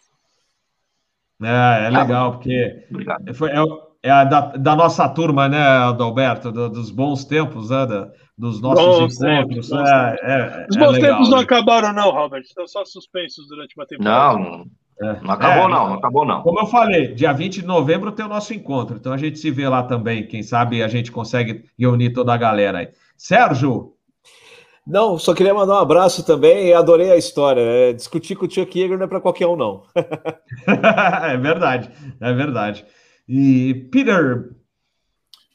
É, é legal, porque foi, é, é a da, da, nossa turma, né, Adalberto, do, dos bons tempos, né, da, dos nossos bons encontros. Tempos, é, é, Os bons legal, tempos não né? acabaram, não, Robert. Estão só suspensos durante uma temporada. Não, é. não acabou, é, não, não acabou, não. Como eu falei, dia 20 de novembro tem o nosso encontro, então a gente se vê lá também. Quem sabe a gente consegue reunir toda a galera aí. Sérgio, não, só queria mandar um abraço também. Adorei a história. É, discutir com o Chuck Yeager não é para qualquer um, não. é verdade, é verdade. E Peter.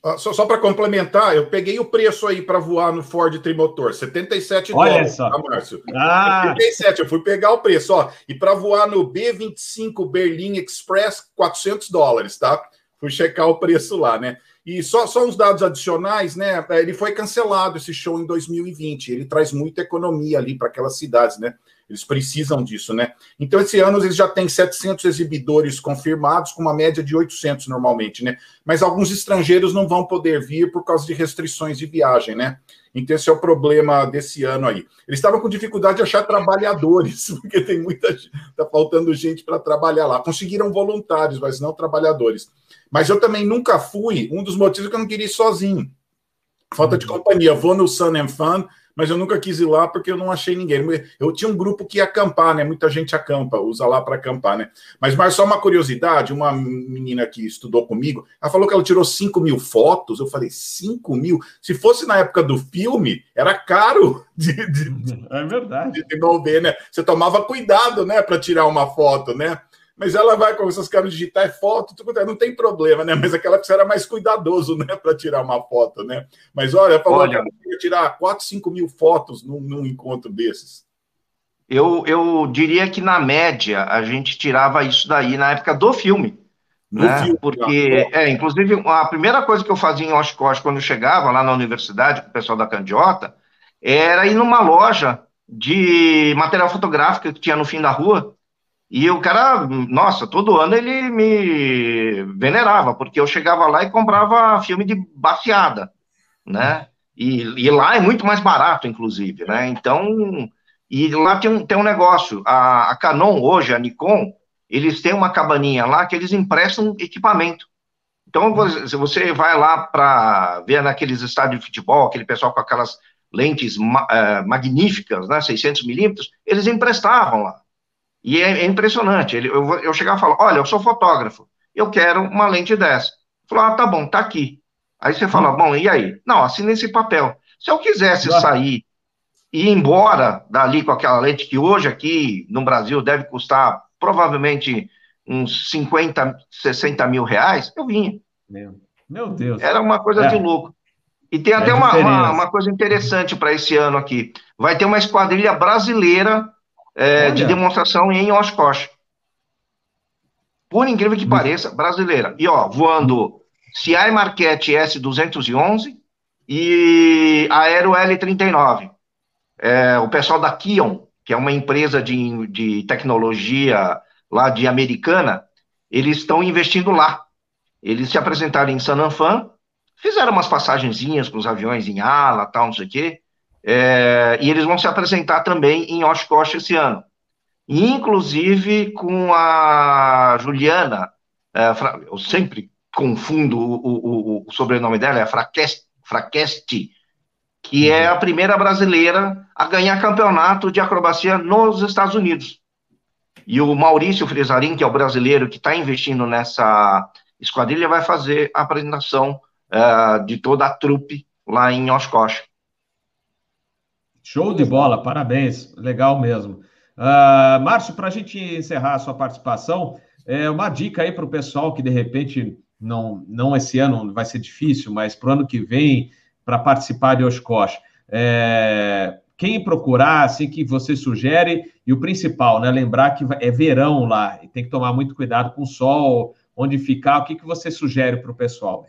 Ah, só, só para complementar, eu peguei o preço aí para voar no Ford Trimotor, 77 Olha dólares, só. tá, Márcio? Ah. 77, eu fui pegar o preço, ó. E para voar no B25 Berlin Express, 400 dólares, tá? Fui checar o preço lá, né? E só, só uns dados adicionais, né? Ele foi cancelado esse show em 2020. Ele traz muita economia ali para aquelas cidades, né? Eles precisam disso, né? Então, esse ano eles já têm 700 exibidores confirmados, com uma média de 800 normalmente, né? Mas alguns estrangeiros não vão poder vir por causa de restrições de viagem, né? Então, esse é o problema desse ano aí. Eles estavam com dificuldade de achar trabalhadores, porque tem muita gente, tá faltando gente para trabalhar lá. Conseguiram voluntários, mas não trabalhadores. Mas eu também nunca fui, um dos motivos é que eu não queria ir sozinho. Falta de companhia. Vou no Sun and Fun, mas eu nunca quis ir lá porque eu não achei ninguém. Eu tinha um grupo que ia acampar, né? Muita gente acampa, usa lá para acampar, né? Mas, mas só uma curiosidade: uma menina que estudou comigo, ela falou que ela tirou 5 mil fotos. Eu falei, 5 mil? Se fosse na época do filme, era caro de, de, é verdade. de devolver, né? Você tomava cuidado, né, para tirar uma foto, né? Mas ela vai com essas câmeras digitais, foto, tudo, não tem problema, né? Mas aquela que era mais cuidadoso, né, para tirar uma foto, né? Mas olha, falou olha, que ia tirar 4, 5 mil fotos num, num encontro desses. Eu, eu diria que na média a gente tirava isso daí na época do filme. né? Filme, Porque, é, inclusive, a primeira coisa que eu fazia em Oshkosh quando eu chegava lá na universidade com o pessoal da Candiota era ir numa loja de material fotográfico que tinha no fim da rua e o cara, nossa, todo ano ele me venerava, porque eu chegava lá e comprava filme de baseada, né? E, e lá é muito mais barato, inclusive, né? Então, e lá tem um, tem um negócio, a, a Canon hoje, a Nikon, eles têm uma cabaninha lá que eles emprestam equipamento. Então, se você vai lá para ver naqueles estádios de futebol, aquele pessoal com aquelas lentes ma, uh, magníficas, né, 600 milímetros, eles emprestavam lá. E é, é impressionante. Ele, eu, eu chegar e falar: olha, eu sou fotógrafo, eu quero uma lente dessa. Falou: ah, tá bom, tá aqui. Aí você fala: bom, e aí? Não, assina esse papel. Se eu quisesse sair e ir embora dali com aquela lente que hoje aqui no Brasil deve custar provavelmente uns 50, 60 mil reais, eu vinha. Meu, meu Deus. Era uma coisa é. de louco. E tem é até uma, uma, uma, coisa interessante para esse ano aqui. Vai ter uma esquadrilha brasileira é, de demonstração em Oshkosh. Por incrível que pareça, brasileira. E ó, voando CI Marquette S211 e Aero L39. É, o pessoal da Kion, que é uma empresa de, de tecnologia lá de Americana, eles estão investindo lá. Eles se apresentaram em San Anfan, fizeram umas passagenzinhas com os aviões em ala, tal, não sei o quê, é, e eles vão se apresentar também em Oshkosh esse ano. Inclusive com a Juliana, é, eu sempre confundo o, o, o, sobrenome dela, é Fraquesti, que é a primeira brasileira a ganhar campeonato de acrobacia nos Estados Unidos. E o Maurício Frisarin, que é o brasileiro que está investindo nessa esquadrilha, vai fazer a apresentação uh, de toda a trupe lá em Oshkosh. Show de bola, parabéns, legal mesmo. Uh, Márcio, para a gente encerrar a sua participação, é uma dica aí para o pessoal que de repente não, não esse ano vai ser difícil, mas para o ano que vem, para participar de Oshkosh. É, quem procurar, assim, que você sugere, e o principal, né? Lembrar que é verão lá, e tem que tomar muito cuidado com o sol, onde ficar, o que, que você sugere para o pessoal?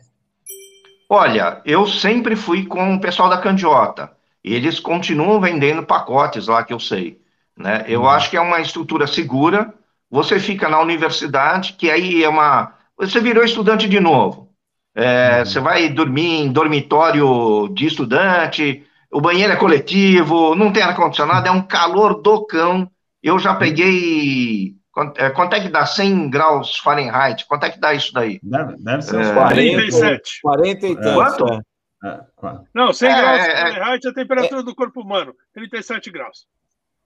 Olha, eu sempre fui com o pessoal da Candiota. Eles continuam vendendo pacotes lá que eu sei. Né? Eu uhum. acho que é uma estrutura segura. Você fica na universidade, que aí é uma. Você virou estudante de novo. É, uhum. Você vai dormir em dormitório de estudante, o banheiro é coletivo, não tem ar-condicionado, é um calor do cão. Eu já peguei. É, quanto é que dá 100 graus Fahrenheit? Quanto é que dá isso daí? Deve, deve ser uns é, 47. 40 e tanto. Quanto? É. é não, 100 é, graus é, Fahrenheit é a temperatura do corpo humano, 37 graus.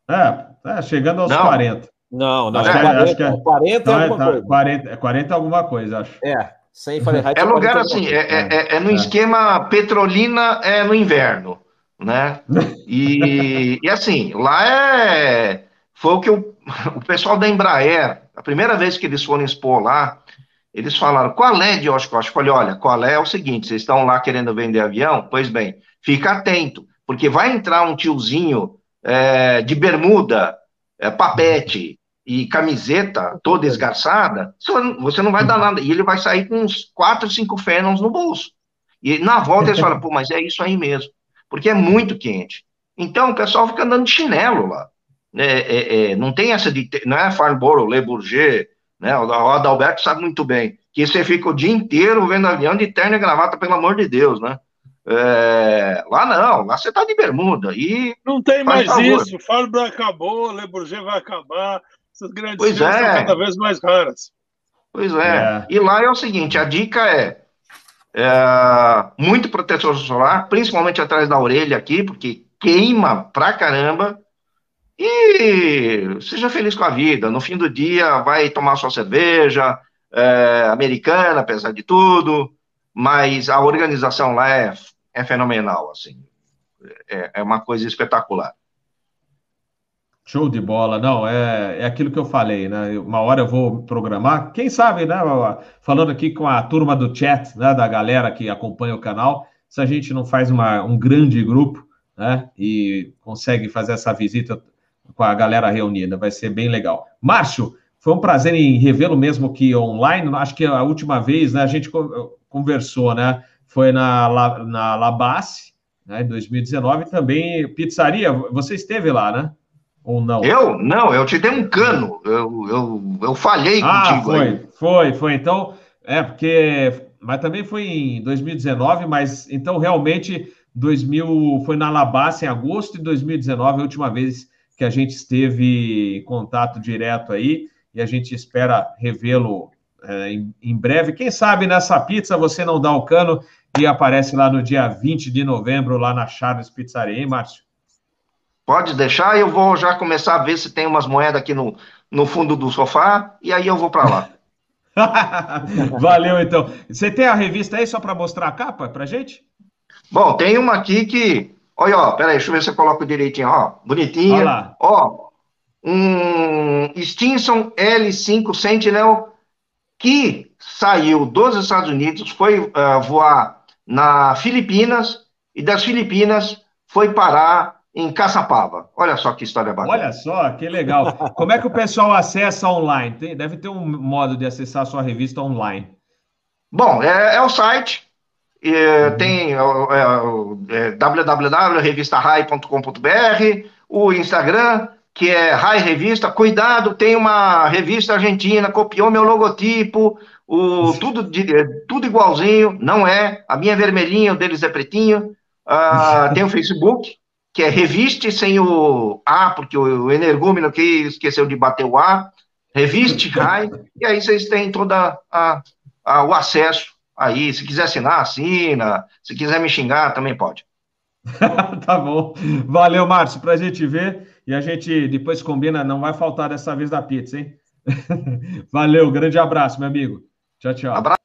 É, chegando aos não. 40. Não, não, acho é, 40, acho que é, 40 é alguma tá, coisa. 40, 40 é alguma coisa, acho. É, 100 Fahrenheit. É lugar assim, é, é, no esquema petrolina é no inverno né? E, e assim, lá é. Foi o que o, o pessoal da Embraer, a primeira vez que eles foram expor lá, eles falaram: qual é de Oshkosh? Eu falei: olha, qual é? É o seguinte, vocês estão lá querendo vender avião? Pois bem, fica atento, porque vai entrar um tiozinho é, de bermuda, é, papete e camiseta toda esgarçada, você não vai dar nada. E ele vai sair com uns quatro, cinco fenons no bolso. E na volta eles falam: pô, mas é isso aí mesmo porque é muito quente. Então, o pessoal fica andando de chinelo lá. É, é, é, não tem essa de. Não é Farnborough, Le Bourget, né? O Adalberto sabe muito bem. Que você fica o dia inteiro vendo avião de terno e gravata, pelo amor de Deus, né? É, lá não, lá você tá de bermuda. E não tem mais favor. isso. Farnborough acabou, Le Bourget vai acabar. Essas grandes pois é. são cada vez mais raras. Pois é. é. E lá é o seguinte: a dica é é, muito protetor solar, principalmente atrás da orelha aqui, porque queima pra caramba. E seja feliz com a vida. No fim do dia, vai tomar sua cerveja, é, americana, apesar de tudo, mas a organização lá é, é fenomenal, assim. É, é uma coisa espetacular. Show de bola, não, é, é aquilo que eu falei, né? Uma hora eu vou programar, quem sabe, né? Falando aqui com a turma do chat, né? Da galera que acompanha o canal, se a gente não faz uma, um grande grupo, né? E consegue fazer essa visita com a galera reunida, vai ser bem legal. Márcio, foi um prazer em revê-lo mesmo que online, acho que a última vez, né? A gente conversou, né? Foi na, na Labasse, né? Em 2019, também pizzaria, você esteve lá, né? Ou não? Eu? Não, eu te dei um cano. Eu, eu, eu falhei ah, contigo. Foi, aí. foi, foi. Então, é porque. Mas também foi em 2019, mas então realmente 2000 foi na Alabasta em agosto de 2019, a última vez que a gente esteve em contato direto aí, e a gente espera revê-lo é, em, em, breve. Quem sabe nessa pizza você não dá o cano e aparece lá no dia 20 de novembro, lá na Charles Pizzaria, hein, Márcio? Pode deixar, eu vou já começar a ver se tem umas moedas aqui no, no fundo do sofá, e aí eu vou para lá. Valeu, então. Você tem a revista aí só para mostrar a capa para gente? Bom, tem uma aqui que. Olha, ó, peraí, deixa eu ver se eu coloco direitinho, ó. Bonitinha. Olha lá. Ó, um Stinson L5 Sentinel que saiu dos Estados Unidos, foi uh, voar na Filipinas e das Filipinas foi parar em Caçapava. Olha só que história bacana. Olha só, que legal. Como é que o pessoal acessa online? Tem, deve ter um modo de acessar a sua revista online. Bom, é, é o site, uhum. tem é, é, é www.revistarai.com.br, o Instagram, que é Rai Revista. Cuidado, tem uma revista argentina, copiou meu logotipo, o, tudo, é, tudo igualzinho, não é. A minha é vermelhinha, o deles é pretinho. Uh, tem o Facebook, que é Reviste sem o A, porque o energúmeno aqui esqueceu de bater o A. Reviste Rai, e aí vocês têm a, o acesso aí. Se quiser assinar, assina. Se quiser me xingar, também pode. tá bom. Valeu, Márcio, pra gente ver. E a gente depois combina, não vai faltar dessa vez da pizza, hein? Valeu, grande abraço, meu amigo. Tchau, tchau. Abraço.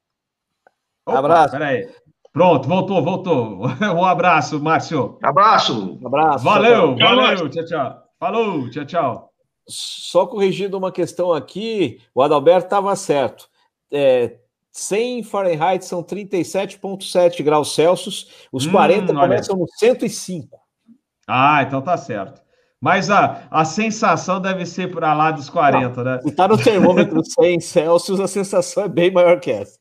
Opa, abraço. Peraí. Pronto, voltou, voltou. Um abraço, Márcio. Abraço. Abraço. Valeu, tchau, valeu. Tchau, tchau. Falou, tchau, tchau. Só corrigindo uma questão aqui, o Adalberto estava certo. É, 100 Fahrenheit são 37,7 graus Celsius, os hum, 40 começam no 105. Ah, então tá certo. Mas a, a sensação deve ser para lá dos 40, Não, né? Se tá no termômetro 100 Celsius, a sensação é bem maior que essa.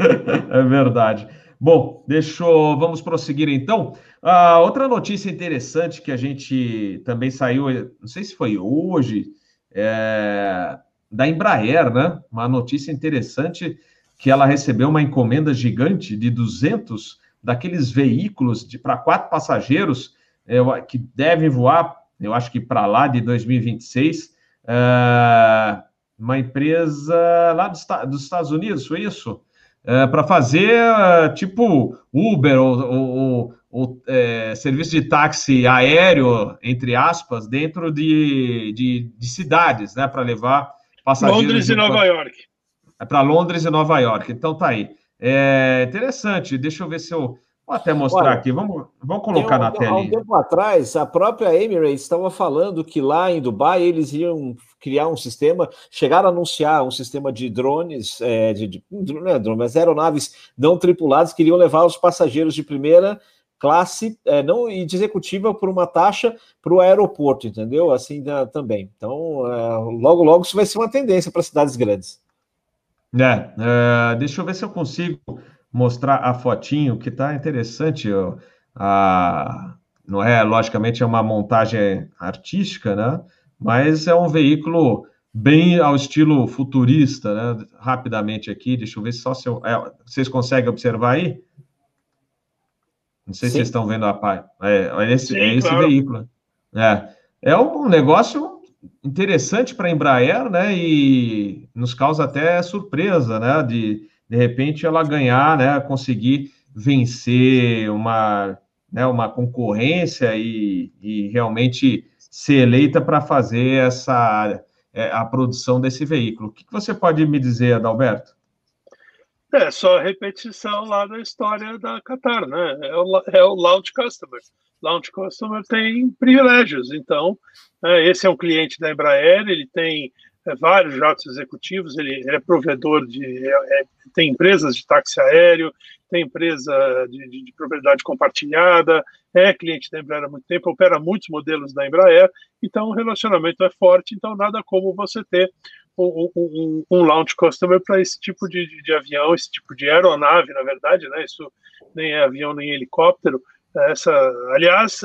é verdade. Bom, deixa eu, vamos prosseguir então. Uh, outra notícia interessante que a gente também saiu, não sei se foi hoje, é, da Embraer, né? Uma notícia interessante que ela recebeu uma encomenda gigante de 200 daqueles veículos para quatro passageiros é, que devem voar eu acho que para lá de 2026, é, uma empresa lá dos, dos Estados Unidos, foi isso? É, para fazer tipo Uber ou, ou, ou é, serviço de táxi aéreo, entre aspas, dentro de, de, de cidades, né? Para levar passageiros. Londres e Nova York. É para Londres e Nova York. Então tá aí. É interessante. Deixa eu ver se eu Vou até mostrar Olha, aqui, vamos, vamos colocar um, na tela. Há um tempo atrás, a própria Emirates estava falando que lá em Dubai eles iam criar um sistema, chegaram a anunciar um sistema de drones, é, de, de, não é drone, mas aeronaves não tripuladas que iriam levar os passageiros de primeira classe é, não e de executiva por uma taxa para o aeroporto, entendeu? Assim da, também. Então, é, logo, logo isso vai ser uma tendência para cidades grandes. É, é, deixa eu ver se eu consigo mostrar a fotinho, que está interessante. Ó, a, não é, logicamente, é uma montagem artística, né? Mas é um veículo bem ao estilo futurista, né? Rapidamente aqui, deixa eu ver só se eu, é, vocês conseguem observar aí. Não sei Sim. se vocês estão vendo a parte. É, é, esse, Sim, é esse claro. veículo. É, é um negócio interessante para a Embraer, né? E nos causa até surpresa, né? De, de repente ela ganhar, né, conseguir vencer uma, né, uma concorrência e, e realmente ser eleita para fazer essa é, a produção desse veículo. O que, você pode me dizer, Adalberto? É só repetição lá da história da Qatar, né? É o, é o launch customer. Launch customer tem privilégios, então é, esse é um cliente da Embraer, ele tem é, vários jatos executivos, ele, é provedor de. É, é, tem empresas de táxi aéreo, tem empresa de, de, de, propriedade compartilhada, é cliente da Embraer há muito tempo, opera muitos modelos da Embraer, então o relacionamento é forte, então nada como você ter um, um, um launch customer para esse tipo de, de, avião, esse tipo de aeronave, na verdade, né? Isso nem é avião nem helicóptero. Essa, aliás,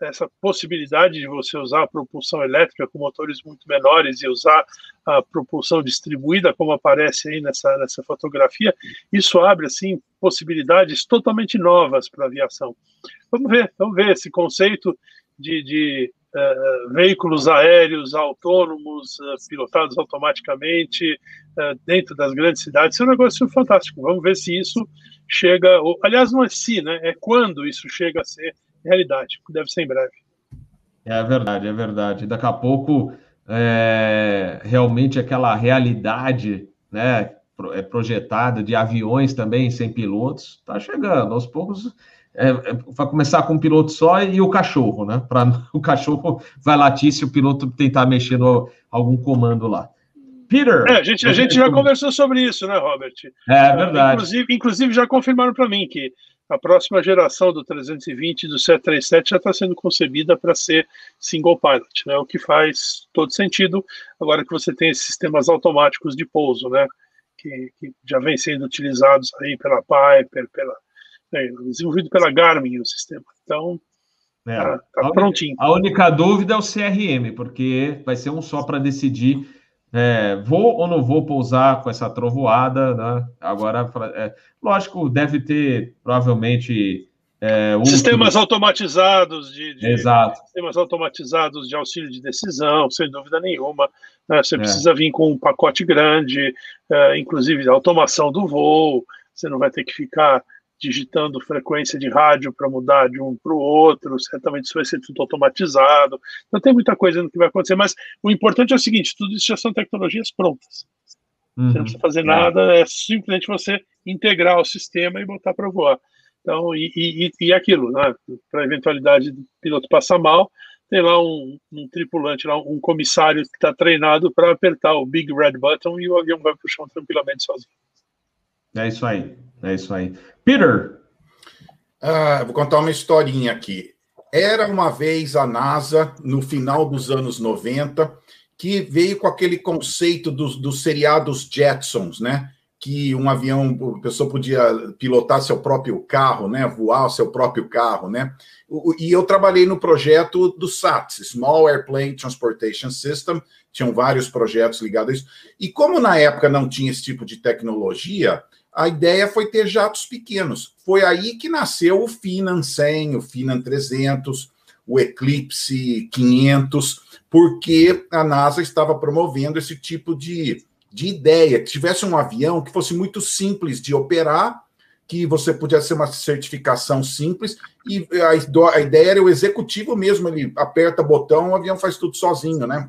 essa possibilidade de você usar a propulsão elétrica com motores muito menores e usar a propulsão distribuída, como aparece aí nessa, nessa fotografia, isso abre assim possibilidades totalmente novas para a aviação. Vamos ver, vamos ver esse conceito de, de uh, veículos aéreos autônomos, uh, pilotados automaticamente uh, dentro das grandes cidades. Isso é um negócio fantástico. Vamos ver se isso chega. Ou, aliás, não é se, né? É quando isso chega a ser realidade, deve ser em breve. É verdade, é verdade. Daqui a pouco, é, realmente aquela realidade, né, é projetada de aviões também sem pilotos, está chegando. Aos poucos, é, é, vai começar com um piloto só e o cachorro, né? Para o cachorro vai latir se o piloto tentar mexer no algum comando lá. Peter. É, a gente, a gente já conversou sobre isso, né, Robert? É, é verdade. Inclusive, inclusive já confirmaram para mim que a próxima geração do 320 e do 737 já está sendo concebida para ser single pilot, né? O que faz todo sentido agora que você tem esses sistemas automáticos de pouso, né? Que, que já vem sendo utilizados aí pela Piper, pela é, desenvolvido pela Garmin o sistema. Então é, tá, tá prontinho. A única dúvida é o CRM, porque vai ser um só para decidir é, vou ou não vou pousar com essa trovoada, né? Agora, é, lógico, deve ter provavelmente é, sistemas automatizados de, de, Exato. sistemas automatizados de auxílio de decisão, sem dúvida nenhuma. Né? Você é. precisa vir com um pacote grande, é, inclusive automação do voo. Você não vai ter que ficar digitando frequência de rádio para mudar de um para o outro, certamente isso vai ser tudo automatizado. Então tem muita coisa que vai acontecer, mas o importante é o seguinte: tudo isso já são tecnologias prontas. Uhum. Você não precisa fazer é. nada, é simplesmente você integrar o sistema e botar para voar. Então, e, e, e aquilo, né? Para a eventualidade do piloto passar mal, tem lá um, um tripulante, lá, um comissário que está treinado para apertar o big red button e o avião vai para o chão tranquilamente sozinho. É isso aí, é isso aí. Peter. Ah, vou contar uma historinha aqui. Era uma vez a NASA, no final dos anos 90, que veio com aquele conceito dos, dos seriados Jetsons, né? Que um avião, a pessoa podia pilotar seu próprio carro, né? Voar seu próprio carro, né? E eu trabalhei no projeto do SATS, Small Airplane Transportation System, tinham vários projetos ligados a isso. E como na época não tinha esse tipo de tecnologia, a ideia foi ter jatos pequenos. Foi aí que nasceu o Finan 100, o Finan 300, o Eclipse 500, porque a NASA estava promovendo esse tipo de, de ideia, que tivesse um avião que fosse muito simples de operar, que você pudesse ser uma certificação simples, e a, a ideia era o executivo mesmo, ele aperta botão, o avião faz tudo sozinho, né?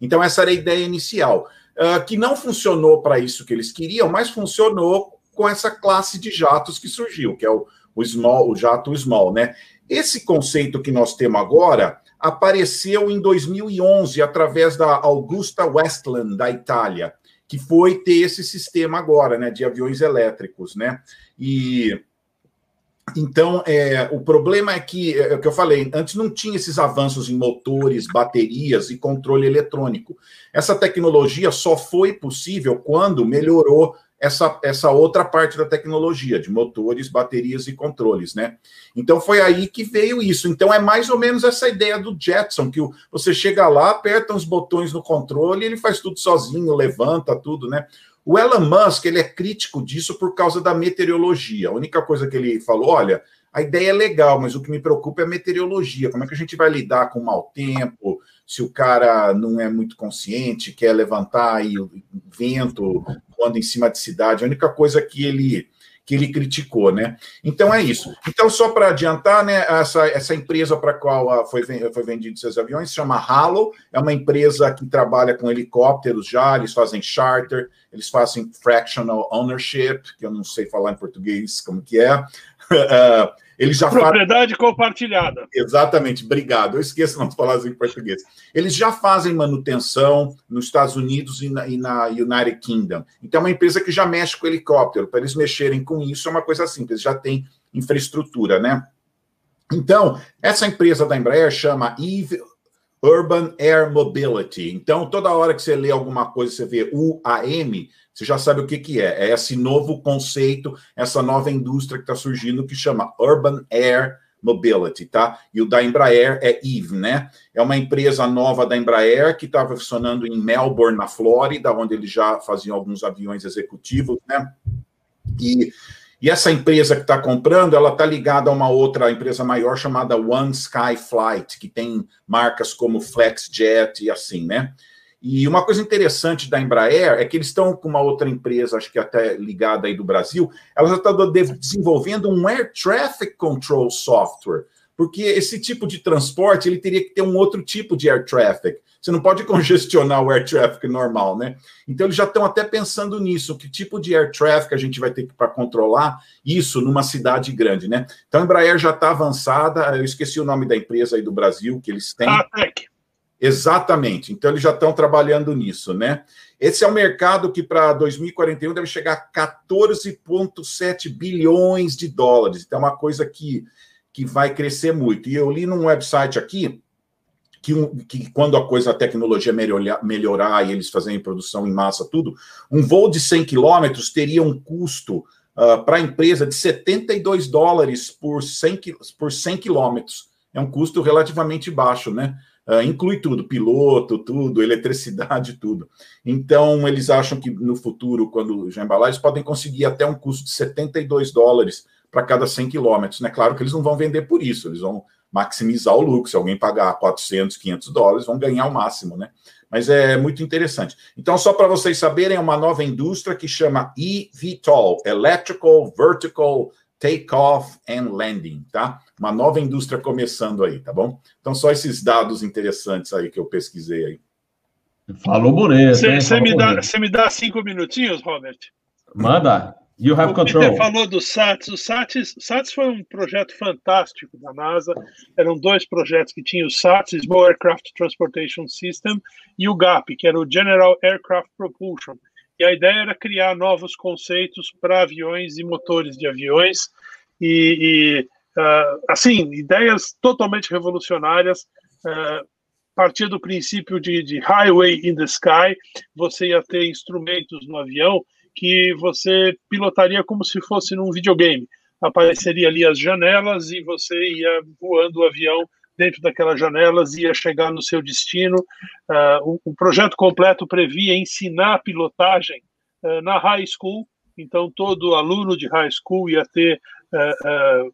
Então, essa era a ideia inicial uh, que não funcionou para isso que eles queriam, mas funcionou com essa classe de jatos que surgiu, que é o, o small, o jato small, né? Esse conceito que nós temos agora apareceu em 2011 através da Augusta Westland da Itália, que foi ter esse sistema agora, né, de aviões elétricos, né? E então, é, o problema é que, é, é o que eu falei, antes não tinha esses avanços em motores, baterias e controle eletrônico. Essa tecnologia só foi possível quando melhorou essa, essa outra parte da tecnologia, de motores, baterias e controles, né? Então foi aí que veio isso. Então é mais ou menos essa ideia do Jetson, que você chega lá, aperta uns botões no controle ele faz tudo sozinho, levanta tudo, né? O Elon Musk ele é crítico disso por causa da meteorologia. A única coisa que ele falou, olha, a ideia é legal, mas o que me preocupa é a meteorologia. Como é que a gente vai lidar com o mau tempo? Se o cara não é muito consciente, quer levantar e o vento quando em cima de cidade. A única coisa que ele que ele criticou, né? Então é isso. Então, só para adiantar, né, essa, essa empresa para a qual ah, foi, foi vendido seus aviões se chama Halo, é uma empresa que trabalha com helicópteros já, eles fazem charter, eles fazem fractional ownership, que eu não sei falar em português como que é. Uh, Eles já Propriedade compartilhada. Exatamente, obrigado. Eu esqueço não falar em português. Eles já fazem manutenção nos Estados Unidos e na, e na, United Kingdom. Então, é uma empresa que já mexe com helicóptero. Para eles mexerem com isso é uma coisa simples, já tem infraestrutura, né? Então, essa empresa da Embraer chama Eve Urban Air Mobility. Então, toda hora que você lê alguma coisa, você vê UAM, você já sabe o que, que é. É esse novo conceito, essa nova indústria que está surgindo que chama Urban Air Mobility, tá? E o da Embraer é Eve, né? É uma empresa nova da Embraer que estava funcionando em Melbourne, na Flórida, onde eles já faziam alguns aviões executivos, né? E, e essa empresa que está comprando, ela está ligada a uma outra empresa maior chamada One Sky Flight, que tem marcas como FlexJet e assim, né? E uma coisa interessante da Embraer é que eles estão com uma outra empresa, acho que até ligada aí do Brasil, ela já está desenvolvendo um Air Traffic Control Software, porque esse tipo de transporte ele teria que ter um outro tipo de air traffic. Você não pode congestionar o air traffic normal, né? Então eles já estão até pensando nisso, que tipo de air traffic a gente vai ter para controlar isso numa cidade grande, né? Então a Embraer já está avançada, eu esqueci o nome da empresa aí do Brasil que eles têm. Atec. Exatamente. Então, eles já estão trabalhando nisso, né? Esse é um mercado que para 2041 deve chegar a 14,7 bilhões de dólares. Então, é uma coisa que, que vai crescer muito. E eu li num website aqui que, um, que quando a coisa, a tecnologia melhorar, melhorar e eles fazerem produção em massa, tudo, um voo de 100 quilômetros teria um custo uh, para a empresa de 72 dólares por 100, por 100 quilômetros. É um custo relativamente baixo, né? Uh, inclui tudo, piloto, tudo, eletricidade, tudo. Então, eles acham que no futuro, quando já embalar, eles podem conseguir até um custo de 72 dólares para cada 100 quilômetros. Né? Claro que eles não vão vender por isso, eles vão maximizar o lucro. Se alguém pagar 400, 500 dólares, vão ganhar o máximo, né? Mas é muito interessante. Então, só para vocês saberem, é uma nova indústria que chama eVTOL, Electrical Vertical Takeoff and Landing, tá? Uma nova indústria começando aí, tá bom? Então, só esses dados interessantes aí que eu pesquisei aí. Falou bonito. Você me, dá, me dá cinco minutinhos, Robert? Manda. You have o control. Peter falou do SATS. O SATS, SATS foi um projeto fantástico da NASA. Eram dois projetos que tinham o SATS, Small Aircraft Transportation System, e o GAP, que era o General Aircraft Propulsion. E a ideia era criar novos conceitos para aviões e motores de aviões. E, e uh, assim, ideias totalmente revolucionárias. Uh, partir do princípio de, de highway in the sky, você ia ter instrumentos no avião que você pilotaria como se fosse num videogame. Apareceria ali as janelas e você ia voando o avião dentro daquelas janelas ia chegar no seu destino. Uh, o, o, projeto completo previa ensinar pilotagem uh, na high school, então todo aluno de high school ia ter uh,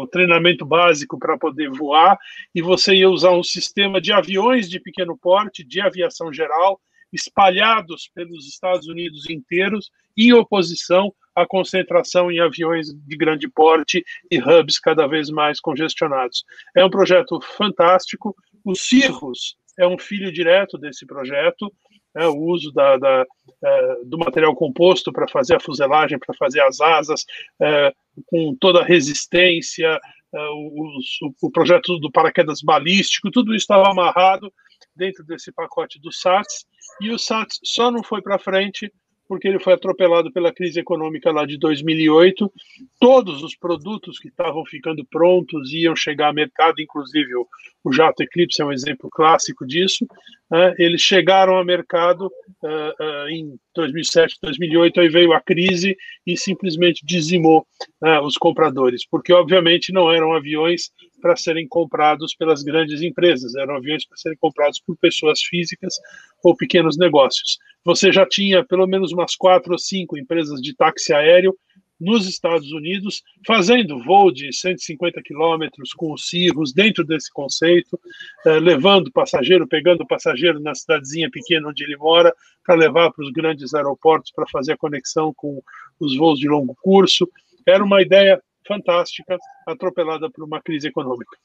o treinamento básico para poder voar, e você ia usar um sistema de aviões de pequeno porte, de aviação geral, espalhados pelos Estados Unidos inteiros, em oposição à concentração em aviões de grande porte e hubs cada vez mais congestionados. É um projeto fantástico. O Cirrus é um filho direto desse projeto. É, o uso da, da, é, do material composto para fazer a fuselagem, para fazer as asas, é, com toda a resistência, é, o, o, projeto do paraquedas balístico, tudo isso estava amarrado dentro desse pacote do SATS, e o SATS só não foi para frente porque ele foi atropelado pela crise econômica lá de 2008. Todos os produtos que estavam ficando prontos iam chegar ao mercado, inclusive o, o jato Eclipse é um exemplo clássico disso. Né? Eles chegaram ao mercado uh, uh, em 2007, 2008, aí veio a crise e simplesmente dizimou uh, os compradores, porque obviamente não eram aviões para serem comprados pelas grandes empresas, eram aviões para serem comprados por pessoas físicas ou pequenos negócios. Você já tinha pelo menos umas quatro ou cinco empresas de táxi aéreo nos Estados Unidos, fazendo voo de 150 quilômetros com os cirros dentro desse conceito, eh, levando passageiro, pegando passageiro na cidadezinha pequena onde ele mora, para levar para os grandes aeroportos para fazer a conexão com os voos de longo curso. Era uma ideia fantástica, atropelada por uma crise econômica.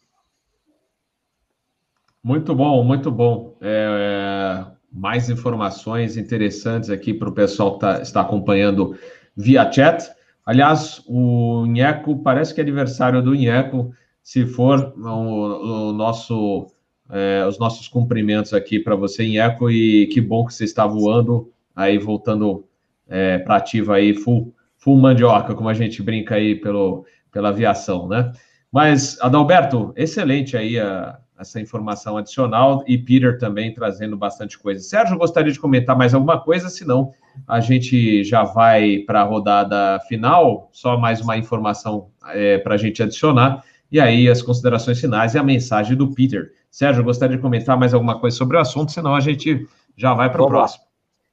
Muito bom, muito bom. É, é, mais informações interessantes aqui para o pessoal que tá, está acompanhando via chat. Aliás, o Inheco, parece que é aniversário do Inheco. Se for, o, o nosso, é, os nossos cumprimentos aqui para você, Inheco, e que bom que você está voando, aí voltando é, para ativa aí, full full mandioca, como a gente brinca aí pelo, pela aviação, né? Mas, Adalberto, excelente aí a, essa informação adicional e Peter também trazendo bastante coisa. Sérgio, gostaria de comentar mais alguma coisa, senão a gente já vai para a rodada final, só mais uma informação é, para a gente adicionar, e aí as considerações finais e a mensagem do Peter. Sérgio, gostaria de comentar mais alguma coisa sobre o assunto, senão a gente já vai para o próximo.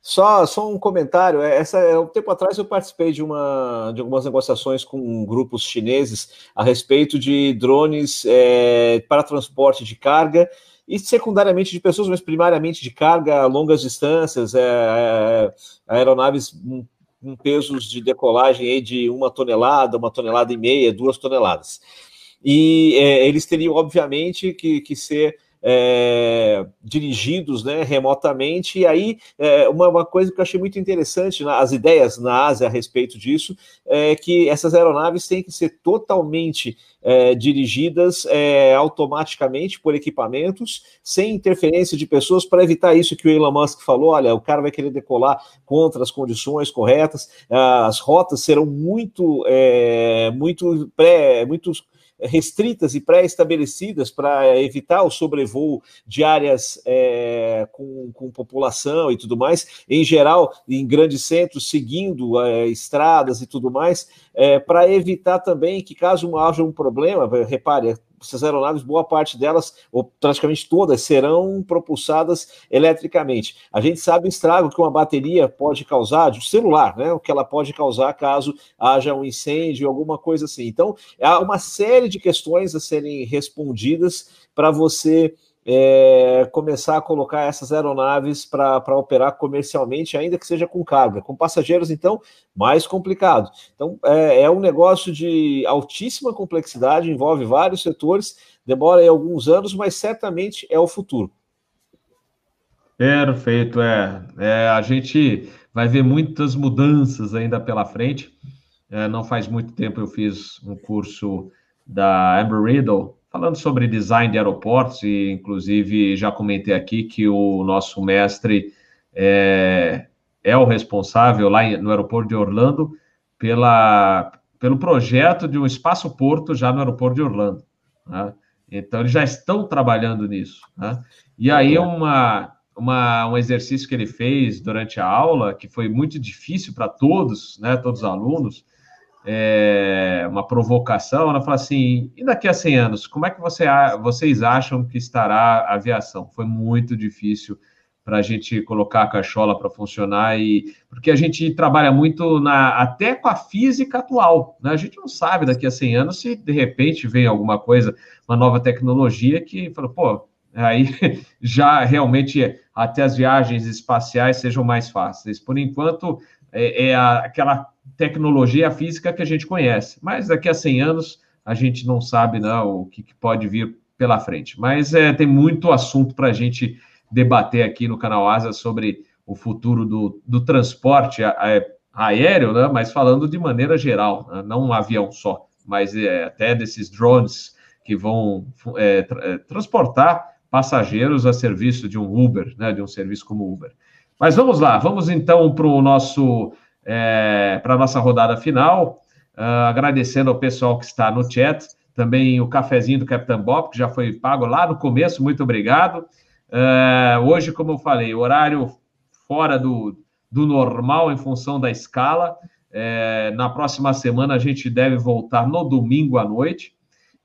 Só, só um comentário. É, essa, é, um tempo atrás eu participei de, uma, de algumas negociações com grupos chineses a respeito de drones é, para transporte de carga e secundariamente de pessoas, mas primariamente de carga a longas distâncias, é, é, aeronaves com, com pesos de decolagem aí de uma tonelada, uma tonelada e meia, duas toneladas. E eles teriam, obviamente, que, que ser é, dirigidos né, remotamente. E aí, é, uma, uma, coisa que eu achei muito interessante, né, as ideias na Ásia a respeito disso, é que essas aeronaves têm que ser totalmente é, dirigidas é, automaticamente por equipamentos, sem interferência de pessoas, para evitar isso que o Elon Musk falou: olha, o cara vai querer decolar contra as condições corretas, as rotas serão muito, é, muito pré, muito restritas e pré-estabelecidas para evitar o sobrevoo de áreas é, com, com, população e tudo mais, em geral, em grandes centros, seguindo é, estradas e tudo mais, para evitar também que, caso haja um problema, repare, essas aeronaves, boa parte delas, ou praticamente todas, serão propulsadas eletricamente. A gente sabe o estrago que uma bateria pode causar, de um celular, né? O que ela pode causar caso haja um incêndio, alguma coisa assim. Então, há uma série de questões a serem respondidas para você é, começar a colocar essas aeronaves para operar comercialmente, ainda que seja com carga. Com passageiros, então, mais complicado. Então, é, é um negócio de altíssima complexidade, envolve vários setores, demora alguns anos, mas certamente é o futuro. Perfeito, é. é a gente vai ver muitas mudanças ainda pela frente. É, não faz muito tempo eu fiz um curso da Amber Riddle, falando sobre design de aeroportos, e inclusive já comentei aqui que o nosso mestre é, é o responsável lá no aeroporto de Orlando pela, pelo projeto de um espaço-porto já no aeroporto de Orlando. Né? Então, eles já estão trabalhando nisso. Né? E aí, uma, uma, um exercício que ele fez durante a aula, que foi muito difícil para todos, né, todos os alunos, é, uma provocação, ela fala assim, e daqui a 100 anos, como é que você, vocês acham que estará a aviação? Foi muito difícil para a gente colocar a cachola para funcionar e porque a gente trabalha muito na até com a física atual, né? A gente não sabe daqui a 100 anos se de repente vem alguma coisa, uma nova tecnologia que fala, pô, aí já realmente até as viagens espaciais sejam mais fáceis. Por enquanto é, é a, aquela tecnologia física que a gente conhece. Mas daqui a 100 anos a gente não sabe não, o que, que pode vir pela frente. Mas é, tem muito assunto para a gente debater aqui no canal Asa sobre o futuro do, do transporte aéreo, né? mas falando de maneira geral, né? não um avião só, mas é, até desses drones que vão é, tra é, transportar passageiros a serviço de um Uber, né? de um serviço como Uber. Mas vamos lá, vamos então para o nosso é, para a nossa rodada final. Uh, agradecendo ao pessoal que está no chat, também o cafezinho do Capitão Bob, que já foi pago lá no começo, muito obrigado. Uh, hoje, como eu falei, horário fora do, do normal em função da escala. É, na próxima semana a gente deve voltar no domingo à noite.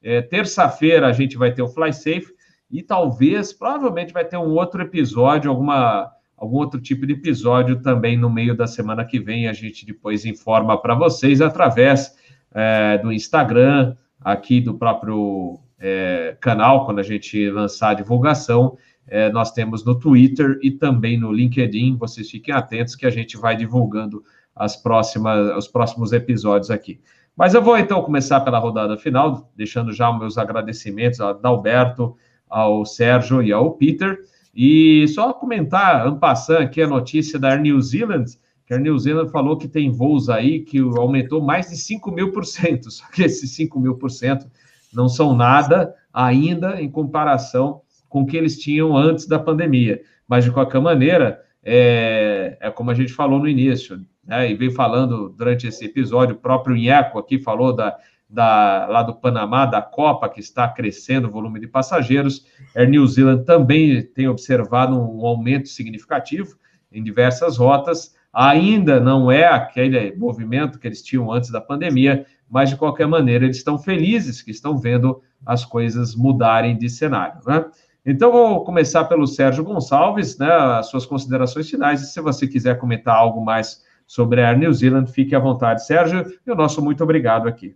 É, Terça-feira a gente vai ter o Fly Safe e talvez, provavelmente, vai ter um outro episódio, alguma algum outro tipo de episódio também no meio da semana que vem. A gente depois informa para vocês através é, do Instagram, aqui do próprio é, canal, quando a gente lançar a divulgação. É, nós temos no Twitter e também no LinkedIn. Vocês fiquem atentos que a gente vai divulgando as próximas, os próximos episódios aqui. Mas eu vou então começar pela rodada final, deixando já meus agradecimentos ao Dalberto, ao Sérgio e ao Peter. E só comentar, ampassando aqui a notícia da Air New Zealand, que a Air New Zealand falou que tem voos aí que aumentou mais de 5 mil por cento, só que esses 5 mil por cento não são nada ainda em comparação com o que eles tinham antes da pandemia. Mas, de qualquer maneira, é, é como a gente falou no início, né, e veio falando durante esse episódio, o próprio Inheco aqui falou da, da, lá do Panamá, da Copa, que está crescendo o volume de passageiros. Air New Zealand também tem observado um aumento significativo em diversas rotas. Ainda não é aquele movimento que eles tinham antes da pandemia, mas de qualquer maneira eles estão felizes que estão vendo as coisas mudarem de cenário. Né? Então, vou começar pelo Sérgio Gonçalves, né, as suas considerações finais, e se você quiser comentar algo mais sobre a Air New Zealand, fique à vontade, Sérgio, e o nosso muito obrigado aqui.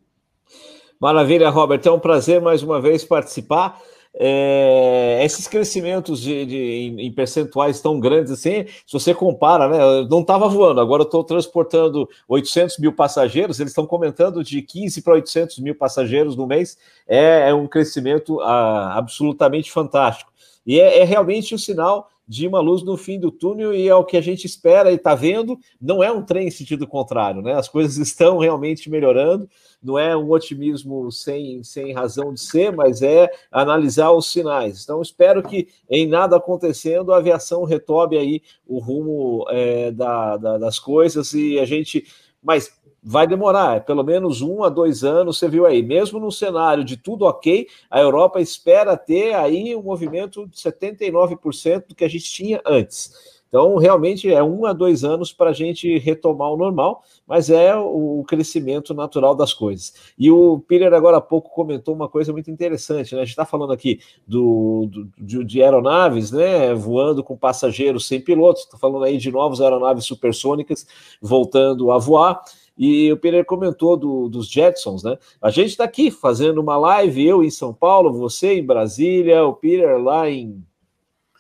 Maravilha, Robert. É um prazer mais uma vez participar. É, esses crescimentos de, de em, percentuais tão grandes assim, se você compara, né? Não estava voando, agora estou transportando 800 mil passageiros, eles estão comentando de 15 para 800 mil passageiros no mês, é, é um crescimento ah, absolutamente fantástico. E é, é realmente um sinal de uma luz no fim do túnel e é o que a gente espera e está vendo. Não é um trem em sentido contrário, né? As coisas estão realmente melhorando. Não é um otimismo sem, sem razão de ser, mas é analisar os sinais. Então, espero que em nada acontecendo, a aviação retome aí o rumo é, da, da, das coisas e a gente. Mas vai demorar, é pelo menos um a dois anos, você viu aí, mesmo no cenário de tudo ok, a Europa espera ter aí um movimento de 79% do que a gente tinha antes. Então, realmente é um a dois anos para a gente retomar o normal, mas é o crescimento natural das coisas. E o Peter, agora há pouco, comentou uma coisa muito interessante, né? A gente está falando aqui do, do, de aeronaves, né? Voando com passageiros sem pilotos, está falando aí de novas aeronaves supersônicas voltando a voar. E o Pereira comentou do, dos Jetsons, né? A gente está aqui fazendo uma live, eu em São Paulo, você em Brasília, o Peter lá em,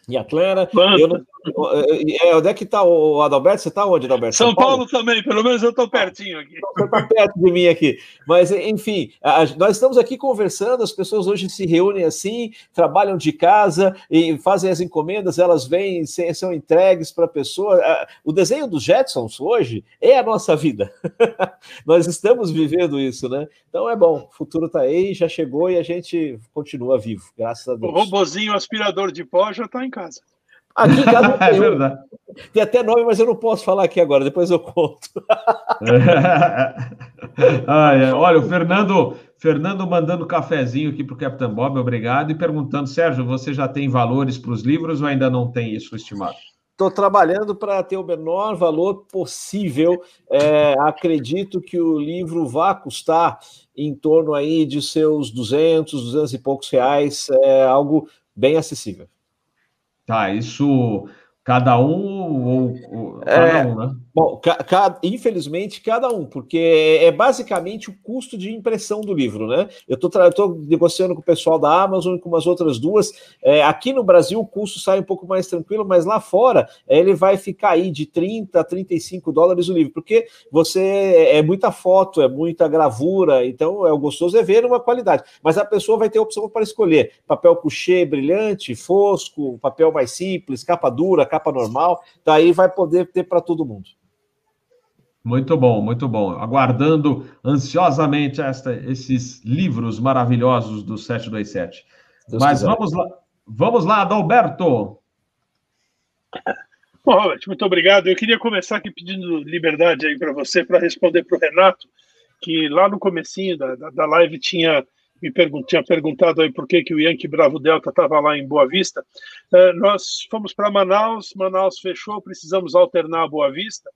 em Atlanta. Eu não, é, onde é que está o Adalberto? Você está onde, Adalberto? São, São Paulo? Paulo? também, pelo menos eu estou pertinho aqui. Você está perto de mim aqui. Mas, enfim, a, nós estamos aqui conversando, as pessoas hoje se reúnem assim, trabalham de casa e fazem as encomendas, elas vêm, são entregues para a pessoa. O desenho dos Jetsons hoje é a nossa vida. nós estamos vivendo isso, né? Então é bom, o futuro está aí, já chegou e a gente continua vivo, graças a Deus. O robozinho aspirador de pó já está em casa. Aqui em casa tem, é verdade. tem até nome, mas eu não posso falar aqui agora, depois eu conto. ah, é. Olha, o Fernando, Fernando mandando cafezinho aqui para o Capitão Bob, obrigado, e perguntando, Sérgio, você já tem valores para os livros ou ainda não tem isso estimado? Estou trabalhando para ter o menor valor possível. É, acredito que o livro vá custar em torno aí de seus 200, 200 e poucos reais, é algo bem acessível. Tá, isso cada um ou, ou cada é, um, né? Bom, ca, ca, infelizmente, cada um, porque é, é basicamente o custo de impressão do livro, né? Eu estou negociando com o pessoal da Amazon e com umas outras duas. É, aqui no Brasil, o custo sai um pouco mais tranquilo, mas lá fora é, ele vai ficar aí de 30 a 35 dólares o livro, porque você é muita foto, é muita gravura, então é o gostoso é ver uma qualidade. Mas a pessoa vai ter a opção para escolher papel couché brilhante, fosco, papel mais simples, capa dura, capa normal. Daí vai poder ter para todo mundo. Muito bom, muito bom. Aguardando ansiosamente esta, esses livros maravilhosos do 727. Deus Mas quiser. vamos lá, vamos lá, Adalberto. Bom, Robert, muito obrigado. Eu queria começar aqui pedindo liberdade aí para você para responder para o Renato, que lá no comecinho da, da, da live tinha me tinha perguntado aí por que, que o Yankee Bravo Delta estava lá em Boa Vista. Uh, nós fomos para Manaus, Manaus fechou, precisamos alternar a Boa Vista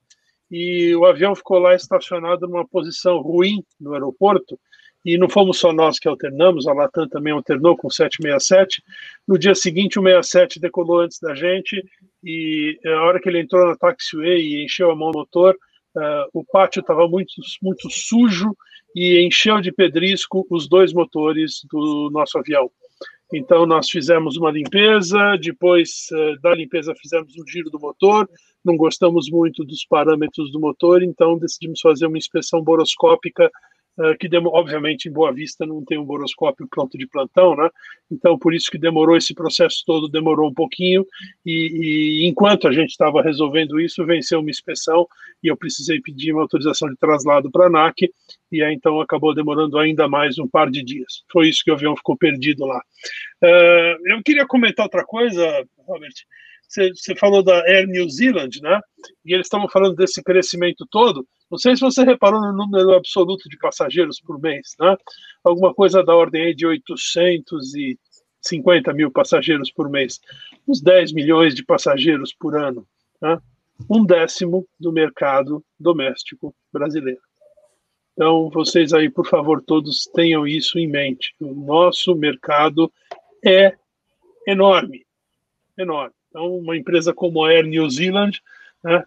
e o avião ficou lá estacionado numa posição ruim no aeroporto, e não fomos só nós que alternamos, a Latam também alternou com 767. No dia seguinte, o 67 decolou antes da gente, e a hora que ele entrou na taxiway e encheu a mão no motor, uh, o pátio estava muito, muito sujo e encheu de pedrisco os dois motores do nosso avião. Então, nós fizemos uma limpeza, depois uh, da limpeza fizemos um giro do motor, não gostamos muito dos parâmetros do motor, então decidimos fazer uma inspeção boroscópica que obviamente em Boa Vista não tem um boroscópio pronto de plantão, né? Então por isso que demorou esse processo todo, demorou um pouquinho e, e enquanto a gente estava resolvendo isso, venceu uma inspeção e eu precisei pedir uma autorização de traslado para a ANAC e aí então acabou demorando ainda mais um par de dias. Foi isso que o avião ficou perdido lá. Uh, eu queria comentar outra coisa, Robert. Você falou da Air New Zealand, né? E eles estavam falando desse crescimento todo. Não sei se você reparou no número absoluto de passageiros por mês, né? Alguma coisa da ordem de 850 mil passageiros por mês, uns 10 milhões de passageiros por ano, né? Um décimo do mercado doméstico brasileiro. Então, vocês aí, por favor, todos tenham isso em mente. O nosso mercado é enorme, enorme. Então, uma empresa como a Air New Zealand né,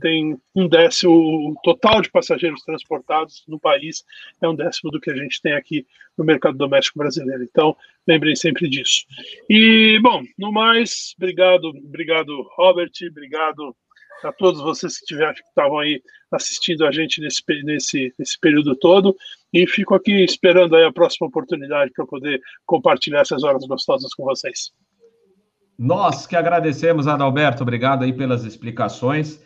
tem um décimo, o total de passageiros transportados no país é um décimo do que a gente tem aqui no mercado doméstico brasileiro. Então, lembrem sempre disso. E, bom, no mais, obrigado, obrigado, Robert, obrigado a todos vocês que, que estavam aí assistindo a gente nesse, nesse, nesse período todo. E fico aqui esperando aí a próxima oportunidade para poder compartilhar essas horas gostosas com vocês. Nós que agradecemos, Adalberto, obrigado aí pelas explicações.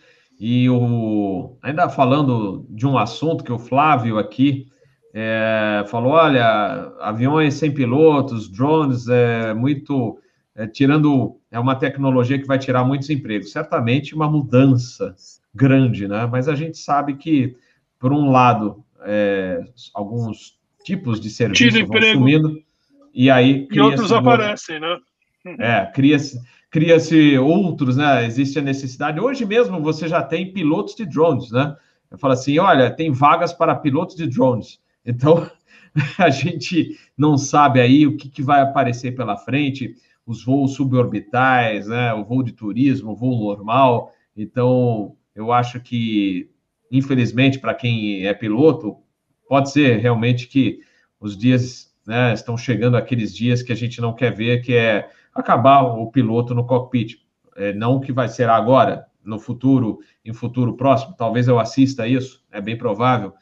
E o ainda falando de um assunto que o Flávio aqui é, falou: olha, aviões sem pilotos, drones, é muito. É, tirando. É uma tecnologia que vai tirar muitos empregos. Certamente uma mudança grande, né? Mas a gente sabe que, por um lado, é, alguns tipos de serviços vão sumindo, e aí. E outros aparecem, né? É, cria-se cria-se outros, né? Existe a necessidade. Hoje mesmo você já tem pilotos de drones, né? Eu falo assim: olha, tem vagas para pilotos de drones. Então, a gente não sabe aí o que, que vai aparecer pela frente, os voos suborbitais, né? O voo de turismo, o voo normal. Então, eu acho que, infelizmente, para quem é piloto, pode ser realmente que os dias né, estão chegando aqueles dias que a gente não quer ver, que é acabar o piloto no cockpit. É, não que vai ser agora, no futuro, em futuro próximo, talvez eu assista isso, é bem provável,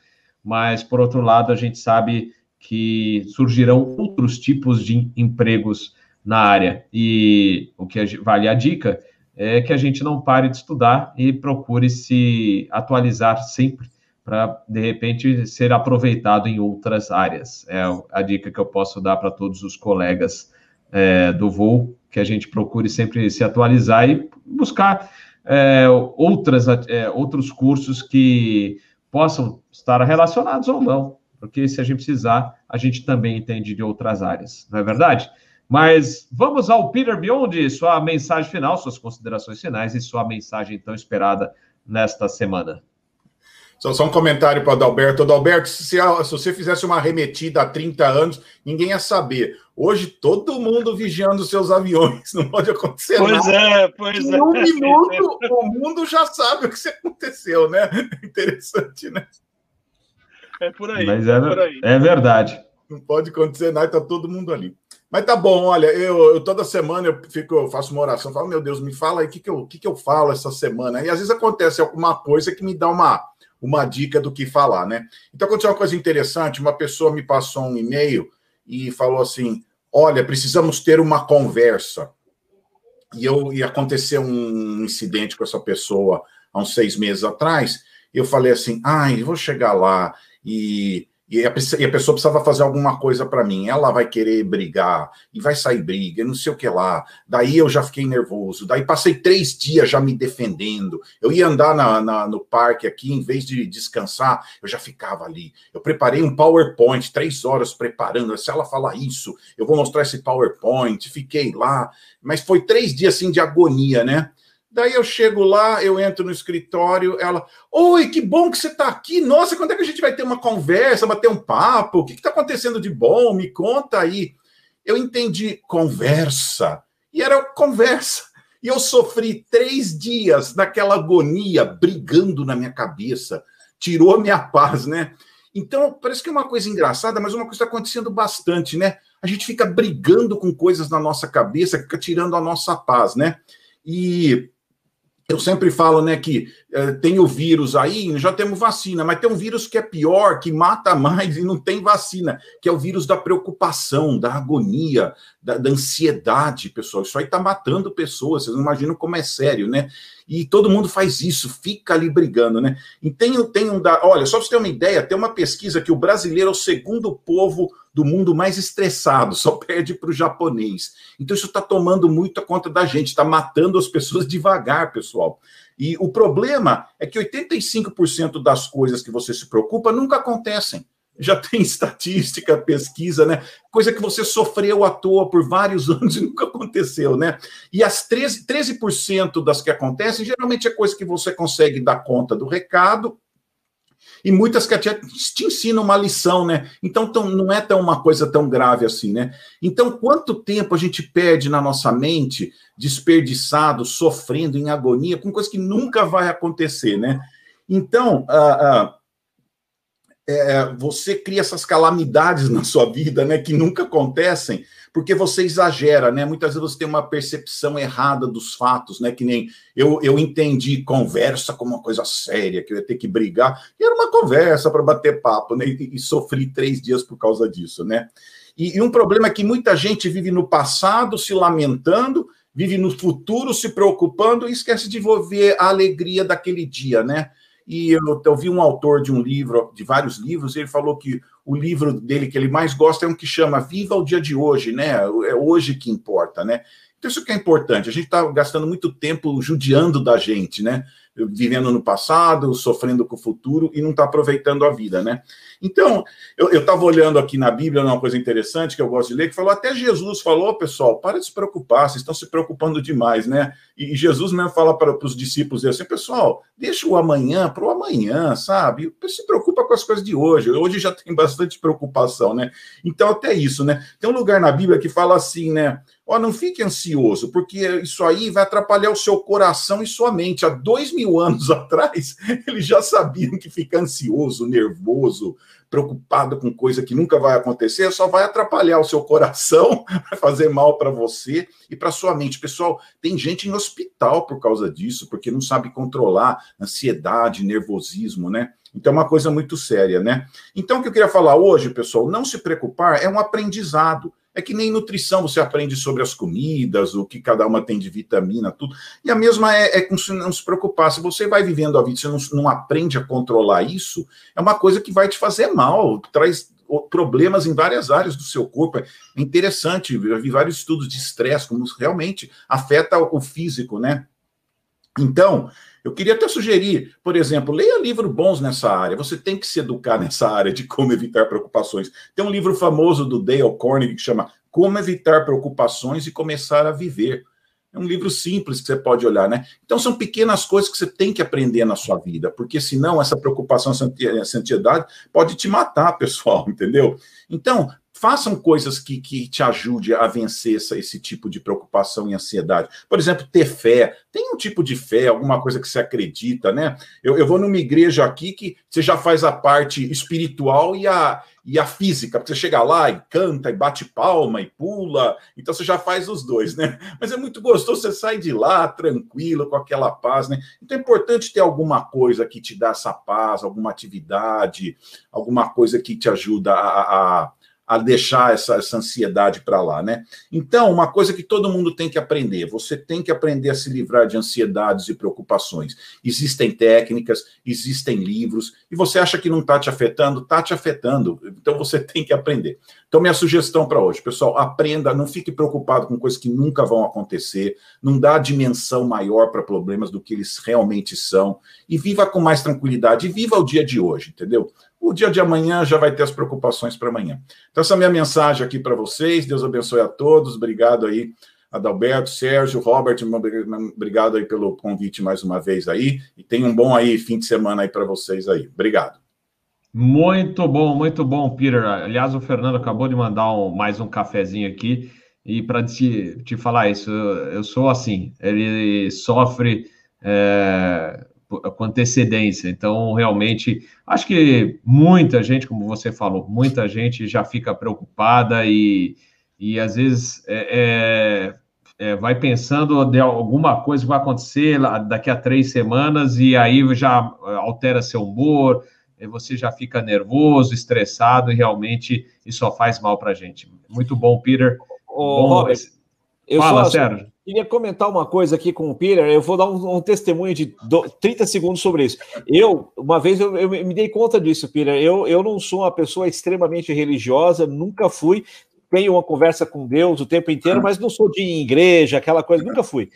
mas por outro lado, a gente sabe que surgirão outros tipos de empregos na área. E o que vale a dica é que a gente não pare de estudar e procure se atualizar sempre para, de repente, ser aproveitado em outras áreas. É a dica que eu posso dar para todos os colegas é, do voo, que a gente procure sempre se atualizar e buscar é, outras, é, outros cursos que possam estar relacionados ou não, porque se a gente precisar, a gente também entende de outras áreas, não é verdade? Mas vamos ao Peter Beyond, sua mensagem final, suas considerações finais e sua mensagem tão esperada nesta semana. Só, só um comentário para o Adalberto. Adalberto, se, se você fizesse uma arremetida há 30 anos, ninguém ia saber. Hoje, todo mundo vigiando seus aviões, não pode acontecer pois nada. Pois é, pois em é. um minuto, o mundo já sabe o que aconteceu, né? Interessante, né? É por aí. Mas é, é, por aí. é verdade. Não pode acontecer nada, está todo mundo ali. Mas tá bom, olha, eu, eu, toda semana eu fico, eu faço uma oração, falo, meu Deus, me fala aí o que, que, eu, que, que eu falo essa semana. E às vezes acontece alguma coisa que me dá uma, uma dica do que falar, né? Então aconteceu uma coisa interessante, uma pessoa me passou um e-mail e falou assim: olha, precisamos ter uma conversa. E eu e aconteceu um incidente com essa pessoa há uns seis meses atrás. Eu falei assim: ai, vou chegar lá e e a, e a pessoa precisava fazer alguma coisa para mim. Ela vai querer brigar, e vai sair briga, não sei o que lá. Daí eu já fiquei nervoso. Daí passei três dias já me defendendo. Eu ia andar na, na, no parque aqui, em vez de descansar, eu já ficava ali. Eu preparei um PowerPoint, três horas preparando. Se ela falar isso, eu vou mostrar esse PowerPoint. Fiquei lá. Mas foi três dias assim de agonia, né? Daí eu chego lá, eu entro no escritório, ela, oi, que bom que você está aqui. Nossa, quando é que a gente vai ter uma conversa, bater um papo? O que está acontecendo de bom? Me conta aí. Eu entendi conversa. E era conversa. E eu sofri três dias naquela agonia, brigando na minha cabeça. Tirou a minha paz, né? Então, parece que é uma coisa engraçada, mas uma coisa está acontecendo bastante, né? A gente fica brigando com coisas na nossa cabeça, fica tirando a nossa paz, né? E eu sempre falo, né, que eh, tem o vírus aí, já temos vacina, mas tem um vírus que é pior, que mata mais e não tem vacina, que é o vírus da preocupação, da agonia, da, da ansiedade, pessoal. Isso aí está matando pessoas, vocês não imaginam como é sério, né? E todo mundo faz isso, fica ali brigando, né? E tem, tem um da. Olha, só para você ter uma ideia, tem uma pesquisa que o brasileiro é o segundo povo do mundo mais estressado, só perde para o japonês. Então isso está tomando muita conta da gente, está matando as pessoas devagar, pessoal. E o problema é que 85% das coisas que você se preocupa nunca acontecem já tem estatística, pesquisa, né? Coisa que você sofreu à toa por vários anos e nunca aconteceu, né? E as 13%, 13 das que acontecem, geralmente é coisa que você consegue dar conta do recado, e muitas que te, te ensinam uma lição, né? Então tão, não é tão uma coisa tão grave assim, né? Então, quanto tempo a gente perde na nossa mente, desperdiçado, sofrendo, em agonia, com coisa que nunca vai acontecer, né? Então, uh, uh, é, você cria essas calamidades na sua vida, né, que nunca acontecem, porque você exagera, né? Muitas vezes você tem uma percepção errada dos fatos, né? Que nem eu, eu entendi conversa como uma coisa séria, que eu ia ter que brigar, e era uma conversa para bater papo, né? E, e, sofri três dias por causa disso, né? E, e um problema é que muita gente vive no passado se lamentando vive no futuro se preocupando e esquece de viver a alegria daquele dia, né? E eu, eu vi um autor de um livro, de vários livros, ele falou que o livro dele que ele mais gosta é um que chama Viva o Dia de Hoje, né? É hoje que importa, né? Então, isso que é importante. A gente está gastando muito tempo judiando da gente, né? Vivendo no passado, sofrendo com o futuro e não está aproveitando a vida, né? Então, eu estava olhando aqui na Bíblia uma coisa interessante que eu gosto de ler, que falou, até Jesus falou, pessoal, para de se preocupar, vocês estão se preocupando demais, né? E, Jesus mesmo fala para, os discípulos assim, pessoal, deixa o amanhã para o amanhã, sabe? Se preocupa com as coisas de hoje. Hoje já tem bastante preocupação, né? Então, até isso, né? Tem um lugar na Bíblia que fala assim, né? Ó, não fique ansioso, porque isso aí vai atrapalhar o seu coração e sua mente. Há dois mil anos atrás, eles já sabiam que ficar ansioso, nervoso, preocupado com coisa que nunca vai acontecer, só vai atrapalhar o seu coração, vai fazer mal para você e para sua mente. Pessoal, tem gente em hospital por causa disso, porque não sabe controlar ansiedade, nervosismo, né? Então é uma coisa muito séria, né? Então o que eu queria falar hoje, pessoal, não se preocupar é um aprendizado. É que nem nutrição, você aprende sobre as comidas, o que cada uma tem de vitamina, tudo. E a mesma é, é com não se preocupar. Se você vai vivendo a vida, você não, não aprende a controlar isso, é uma coisa que vai te fazer mal, traz problemas em várias áreas do seu corpo. É interessante, eu vi vários estudos de estresse, como realmente afeta o físico, né? Então, eu queria até sugerir, por exemplo, leia livros bons nessa área. Você tem que se educar nessa área de como evitar preocupações. Tem um livro famoso do Dale Carnegie que chama Como Evitar Preocupações e Começar a Viver. É um livro simples que você pode olhar, né? Então são pequenas coisas que você tem que aprender na sua vida, porque senão essa preocupação, essa ansiedade pode te matar, pessoal, entendeu? Então, façam coisas que, que te ajude a vencer essa, esse tipo de preocupação e ansiedade. Por exemplo, ter fé. Tem um tipo de fé, alguma coisa que você acredita, né? Eu, eu vou numa igreja aqui que você já faz a parte espiritual e a, e a física, porque você chega lá e canta, e bate palma, e pula, então você já faz os dois, né? Mas é muito gostoso, você sai de lá tranquilo, com aquela paz, né? Então é importante ter alguma coisa que te dá essa paz, alguma atividade, alguma coisa que te ajuda a, a a deixar essa, essa ansiedade para lá, né? Então, uma coisa que todo mundo tem que aprender: você tem que aprender a se livrar de ansiedades e preocupações. Existem técnicas, existem livros, e você acha que não está te afetando? Está te afetando. Então você tem que aprender. Então, minha sugestão para hoje, pessoal, aprenda, não fique preocupado com coisas que nunca vão acontecer, não dá dimensão maior para problemas do que eles realmente são, e viva com mais tranquilidade, e viva o dia de hoje, entendeu? O dia de amanhã já vai ter as preocupações para amanhã. Então, essa é a minha mensagem aqui para vocês. Deus abençoe a todos. Obrigado aí, Adalberto, Sérgio, Robert. Obrigado aí pelo convite mais uma vez aí. E tenha um bom aí fim de semana aí para vocês aí. Obrigado. Muito bom, muito bom, Peter. Aliás, o Fernando acabou de mandar um, mais um cafezinho aqui. E para te, te falar isso, eu sou assim. Ele sofre. É com antecedência. Então, realmente, acho que muita gente, como você falou, muita gente já fica preocupada e, e às vezes é, é, é, vai pensando de alguma coisa que vai acontecer daqui a três semanas e aí já altera seu humor, você já fica nervoso, estressado e realmente isso só faz mal para a gente. Muito bom, Peter. Ô, bom, Robert, eu Fala, só, Sérgio. Queria comentar uma coisa aqui com o Peter, eu vou dar um, um testemunho de do, 30 segundos sobre isso. Eu, uma vez, eu, eu, me dei conta disso, Peter. Eu, eu não sou uma pessoa extremamente religiosa, nunca fui. Tenho uma conversa com Deus o tempo inteiro, mas não sou de igreja, aquela coisa, nunca fui.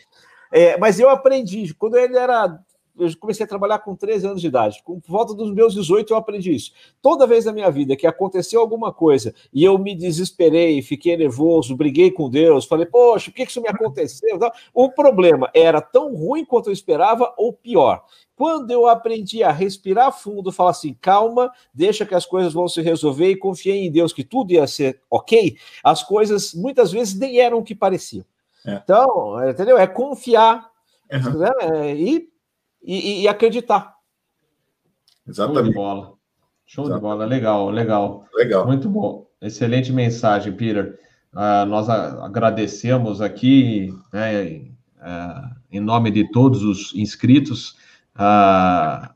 É, mas eu aprendi, quando ele era eu comecei a trabalhar com 13 anos de idade. Com volta dos meus 18 eu aprendi isso. Toda vez na minha vida que aconteceu alguma coisa e eu me desesperei, fiquei nervoso, briguei com Deus, falei, poxa, por que isso me aconteceu? O problema era tão ruim quanto eu esperava ou pior. Quando eu aprendi a respirar fundo, falar assim, calma, deixa que as coisas vão se resolver e confiei em Deus que tudo ia ser ok, as coisas muitas vezes nem eram o que pareciam. É. Então, entendeu? É confiar uhum. né? e e, e acreditar. Exatamente. Show de bola. Show Exatamente. de bola, legal, legal. Legal. Muito bom. Excelente mensagem, Peter. Uh, nós agradecemos aqui, né, uh, em nome de todos os inscritos, uh,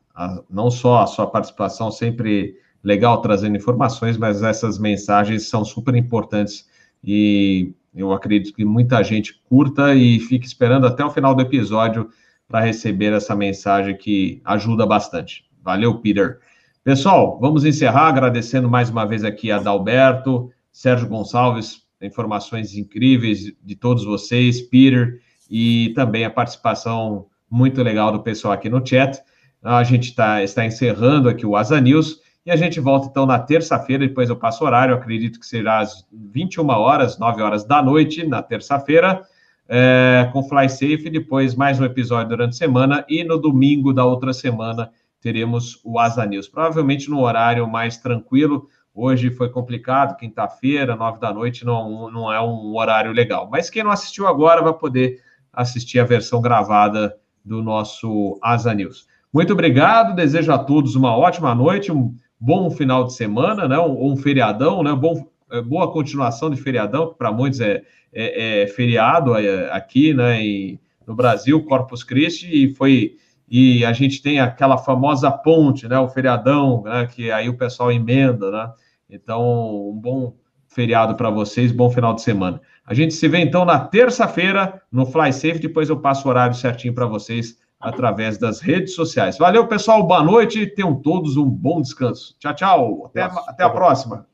não só a sua participação sempre legal trazendo informações, mas essas mensagens são super importantes e Eu acredito que muita gente curta e fique esperando até o final do episódio para receber essa mensagem que ajuda bastante. Valeu, Peter. Pessoal, vamos encerrar agradecendo mais uma vez aqui a Dalberto, Sérgio Gonçalves, informações incríveis de todos vocês, Peter, e também a participação muito legal do pessoal aqui no chat. A gente tá, está encerrando aqui o Asa News e a gente volta então na terça-feira, depois eu passo horário, acredito que será às 21 horas, 9 horas da noite, na terça-feira, é, com Fly Safe, depois mais um episódio durante a semana, e no domingo da outra semana teremos o Asa News, provavelmente no horário mais tranquilo. Hoje foi complicado, quinta-feira, nove da noite, não, não é um horário legal. Mas quem não assistiu agora vai poder assistir a versão gravada do nosso Asa News. Muito obrigado, desejo a todos uma ótima noite, um bom final de semana, né? Um, um feriadão, né? Bom, é, boa continuação de feriadão, que para muitos é, é, é feriado é, aqui, né? E, no Brasil, Corpus Christi, e foi e a gente tem aquela famosa ponte, né? O feriadão, né? Que aí o pessoal emenda, né? Então, um bom feriado para vocês, bom final de semana. A gente se vê então na terça-feira no Fly Safe, depois eu passo o horário certinho para vocês através das redes sociais. Valeu, pessoal, boa noite, tenham todos um bom descanso. Tchau, tchau, até, até a próxima.